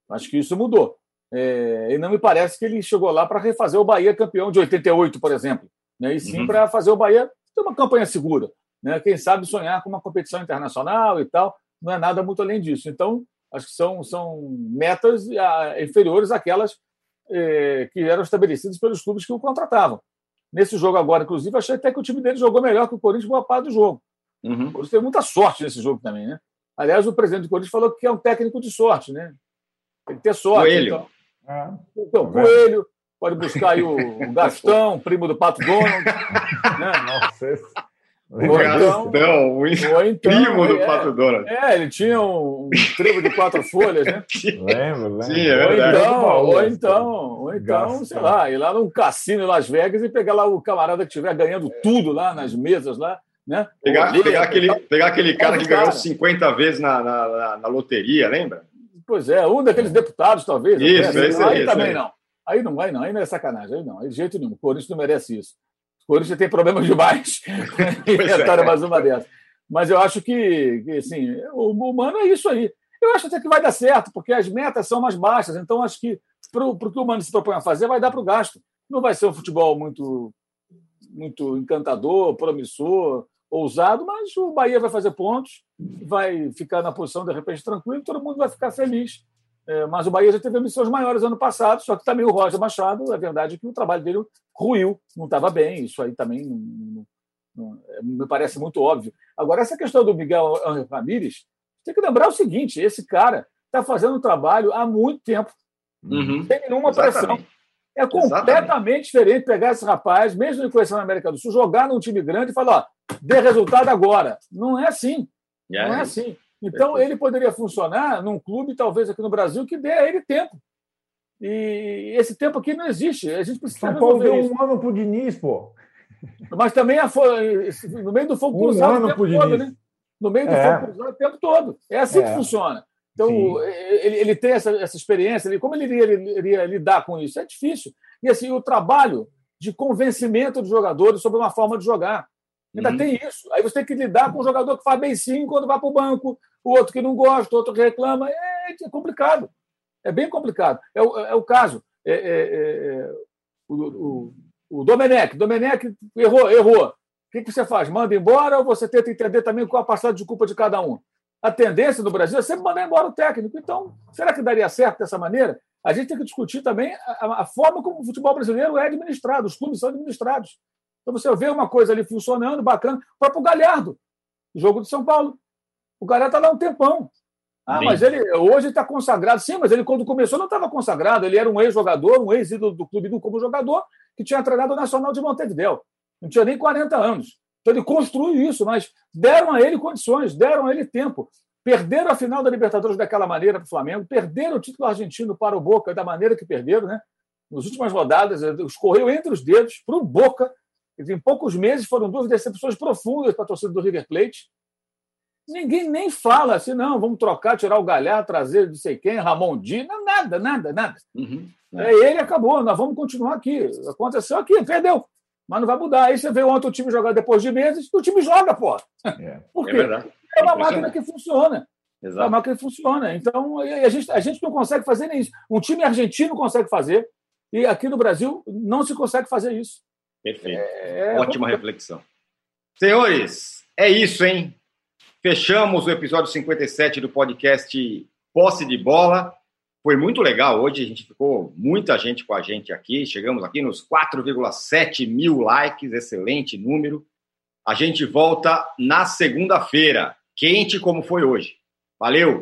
Acho que isso mudou. É, e não me parece que ele chegou lá para refazer o Bahia campeão de 88, por exemplo, né? e sim uhum. para fazer o Bahia ter uma campanha segura. Né? Quem sabe sonhar com uma competição internacional e tal, não é nada muito além disso. Então, acho que são, são metas ah, inferiores àquelas é, que eram estabelecidas pelos clubes que o contratavam. Nesse jogo agora, inclusive, achei até que o time dele jogou melhor que o Corinthians boa parte do jogo. Uhum. O Corinthians teve muita sorte nesse jogo também, né? Aliás, o presidente do Corinthians falou que é um técnico de sorte, né? Tem que ter sorte. Coelho. Então, ah, então Coelho, pode buscar aí o, o [laughs] Gastão, primo do Pato Donald. [laughs] né? Nossa, esse... Ou então, não, o então, primo do é, Pato Donald. É, ele tinha um, um tribo de quatro folhas, né? [laughs] lembro, lembro. Sim, é ou, então, ou então, ou então, sei lá, ir lá num cassino em Las Vegas e pegar lá o camarada que estiver ganhando tudo lá nas mesas lá. Né? Pegar, pegar, aquele, pegar aquele cara que ganhou cara. 50 vezes na, na, na, na, loteria, lembra? Pois é, um daqueles deputados, talvez. Isso, esse aí, aí também não. Aí não vai, não. Aí não é sacanagem. Aí não. Aí de jeito nenhum. O Corinthians não merece isso. O Corinthians tem problemas demais. [laughs] [laughs] Inventaram é. mais uma dessas. Mas eu acho que, que assim, o humano é isso aí. Eu acho até que vai dar certo, porque as metas são mais baixas. Então, acho que para o que o humano se propõe a fazer, vai dar para o gasto. Não vai ser um futebol muito, muito encantador, promissor, ousado, mas o Bahia vai fazer pontos, vai ficar na posição de repente tranquilo, todo mundo vai ficar feliz. É, mas o Bahia já teve missões maiores ano passado, só que também o Roger Machado, é verdade que o trabalho dele ruiu, não estava bem, isso aí também não, não, não, é, me parece muito óbvio. Agora, essa questão do Miguel Ramírez, tem que lembrar o seguinte: esse cara está fazendo um trabalho há muito tempo, uhum. sem nenhuma Exatamente. pressão. É completamente Exatamente. diferente pegar esse rapaz, mesmo ele conhecendo na América do Sul, jogar num time grande e falar: ó, dê resultado agora. Não é assim. Yeah. Não é assim. Então, Perfeito. ele poderia funcionar num clube, talvez aqui no Brasil, que dê a ele tempo. E esse tempo aqui não existe. A gente precisa. São Paulo deu um ano pro Diniz, pô. Mas também no meio do fogo um cruzado o tempo todo, né? No meio do é. fogo cruzado o tempo todo. É assim é. que funciona. Então, ele, ele, tem essa, essa experiência, ele, como ele iria, ele iria, lidar com isso? É difícil. E assim, o trabalho de convencimento dos jogadores sobre uma forma de jogar. Ainda uhum. tem isso. Aí você tem que lidar com o jogador que faz bem sim quando vai para o banco, o outro que não gosta, o outro que reclama. É, é complicado. É bem complicado. É o, é o caso. É, é, é o, o, o Domenech. Domenech errou, errou. O que, que você faz? Manda embora ou você tenta entender também qual a passada de culpa de cada um? a tendência no Brasil é sempre mandar embora o técnico. Então, será que daria certo dessa maneira? A gente tem que discutir também a, a forma como o futebol brasileiro é administrado, os clubes são administrados. Então, você vê uma coisa ali funcionando, bacana. O próprio Galhardo, jogo de São Paulo. O Galhardo está lá um tempão. Ah, Sim. mas ele hoje está consagrado. Sim, mas ele, quando começou, não estava consagrado. Ele era um ex-jogador, um ex-ídolo do clube do como jogador, que tinha treinado o Nacional de Montevideo. Não tinha nem 40 anos. Então ele construiu isso, mas deram a ele condições, deram a ele tempo. Perderam a final da Libertadores daquela maneira para o Flamengo, perderam o título argentino para o Boca da maneira que perderam, né? nas últimas rodadas, escorreu entre os dedos para o Boca. Em poucos meses foram duas decepções profundas para a torcida do River Plate. Ninguém nem fala assim, não, vamos trocar, tirar o Galhardo, trazer não sei quem, Ramon Dias, nada, nada, nada. Uhum. É. ele acabou, nós vamos continuar aqui. Aconteceu aqui, perdeu. Mas não vai mudar. Aí você vê ontem o time jogar depois de meses, o time joga, pô. É. [laughs] Por quê? É, é uma máquina que funciona. Exato. É uma máquina que funciona. Então, a gente, a gente não consegue fazer nem isso. Um time argentino consegue fazer, e aqui no Brasil não se consegue fazer isso. Perfeito. É, é Ótima reflexão. Senhores, é isso, hein? Fechamos o episódio 57 do podcast Posse de Bola. Foi muito legal hoje, a gente ficou muita gente com a gente aqui. Chegamos aqui nos 4,7 mil likes, excelente número. A gente volta na segunda-feira, quente como foi hoje. Valeu!